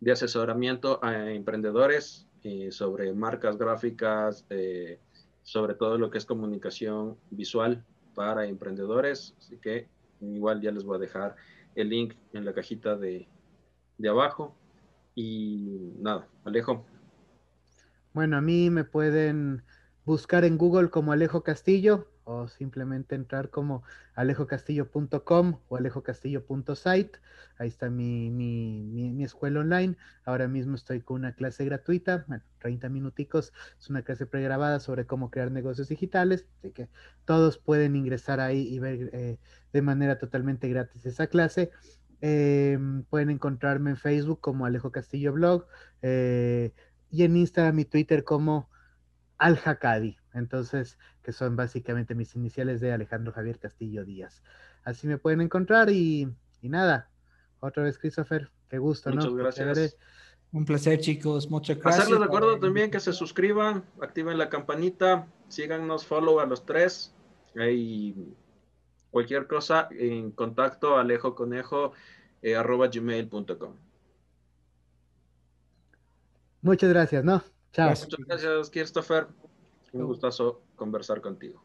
de asesoramiento a emprendedores eh, sobre marcas gráficas, eh, sobre todo lo que es comunicación visual para emprendedores. Así que igual ya les voy a dejar el link en la cajita de, de abajo. Y nada, Alejo. Bueno, a mí me pueden buscar en Google como Alejo Castillo o simplemente entrar como alejocastillo.com o alejocastillo.site. Ahí está mi, mi, mi, escuela online. Ahora mismo estoy con una clase gratuita, bueno, 30 minuticos. Es una clase pregrabada sobre cómo crear negocios digitales. Así que todos pueden ingresar ahí y ver eh, de manera totalmente gratis esa clase. Em, pueden encontrarme en Facebook como Alejo Castillo Blog eh, y en Instagram y Twitter como Al Entonces, que son básicamente mis iniciales de Alejandro Javier Castillo Díaz. Así me pueden encontrar y, nada. Otra vez, Christopher, qué gusto, Muchas gracias. Un placer, chicos. Muchas gracias. Hacerles de acuerdo también que se suscriban, activen la campanita, síganos, follow a los tres. Ahí cualquier cosa en contacto alejoconejo eh, arroba gmail.com. Muchas gracias, ¿no? Chao. Muchas gracias, Christopher. Un gustazo conversar contigo.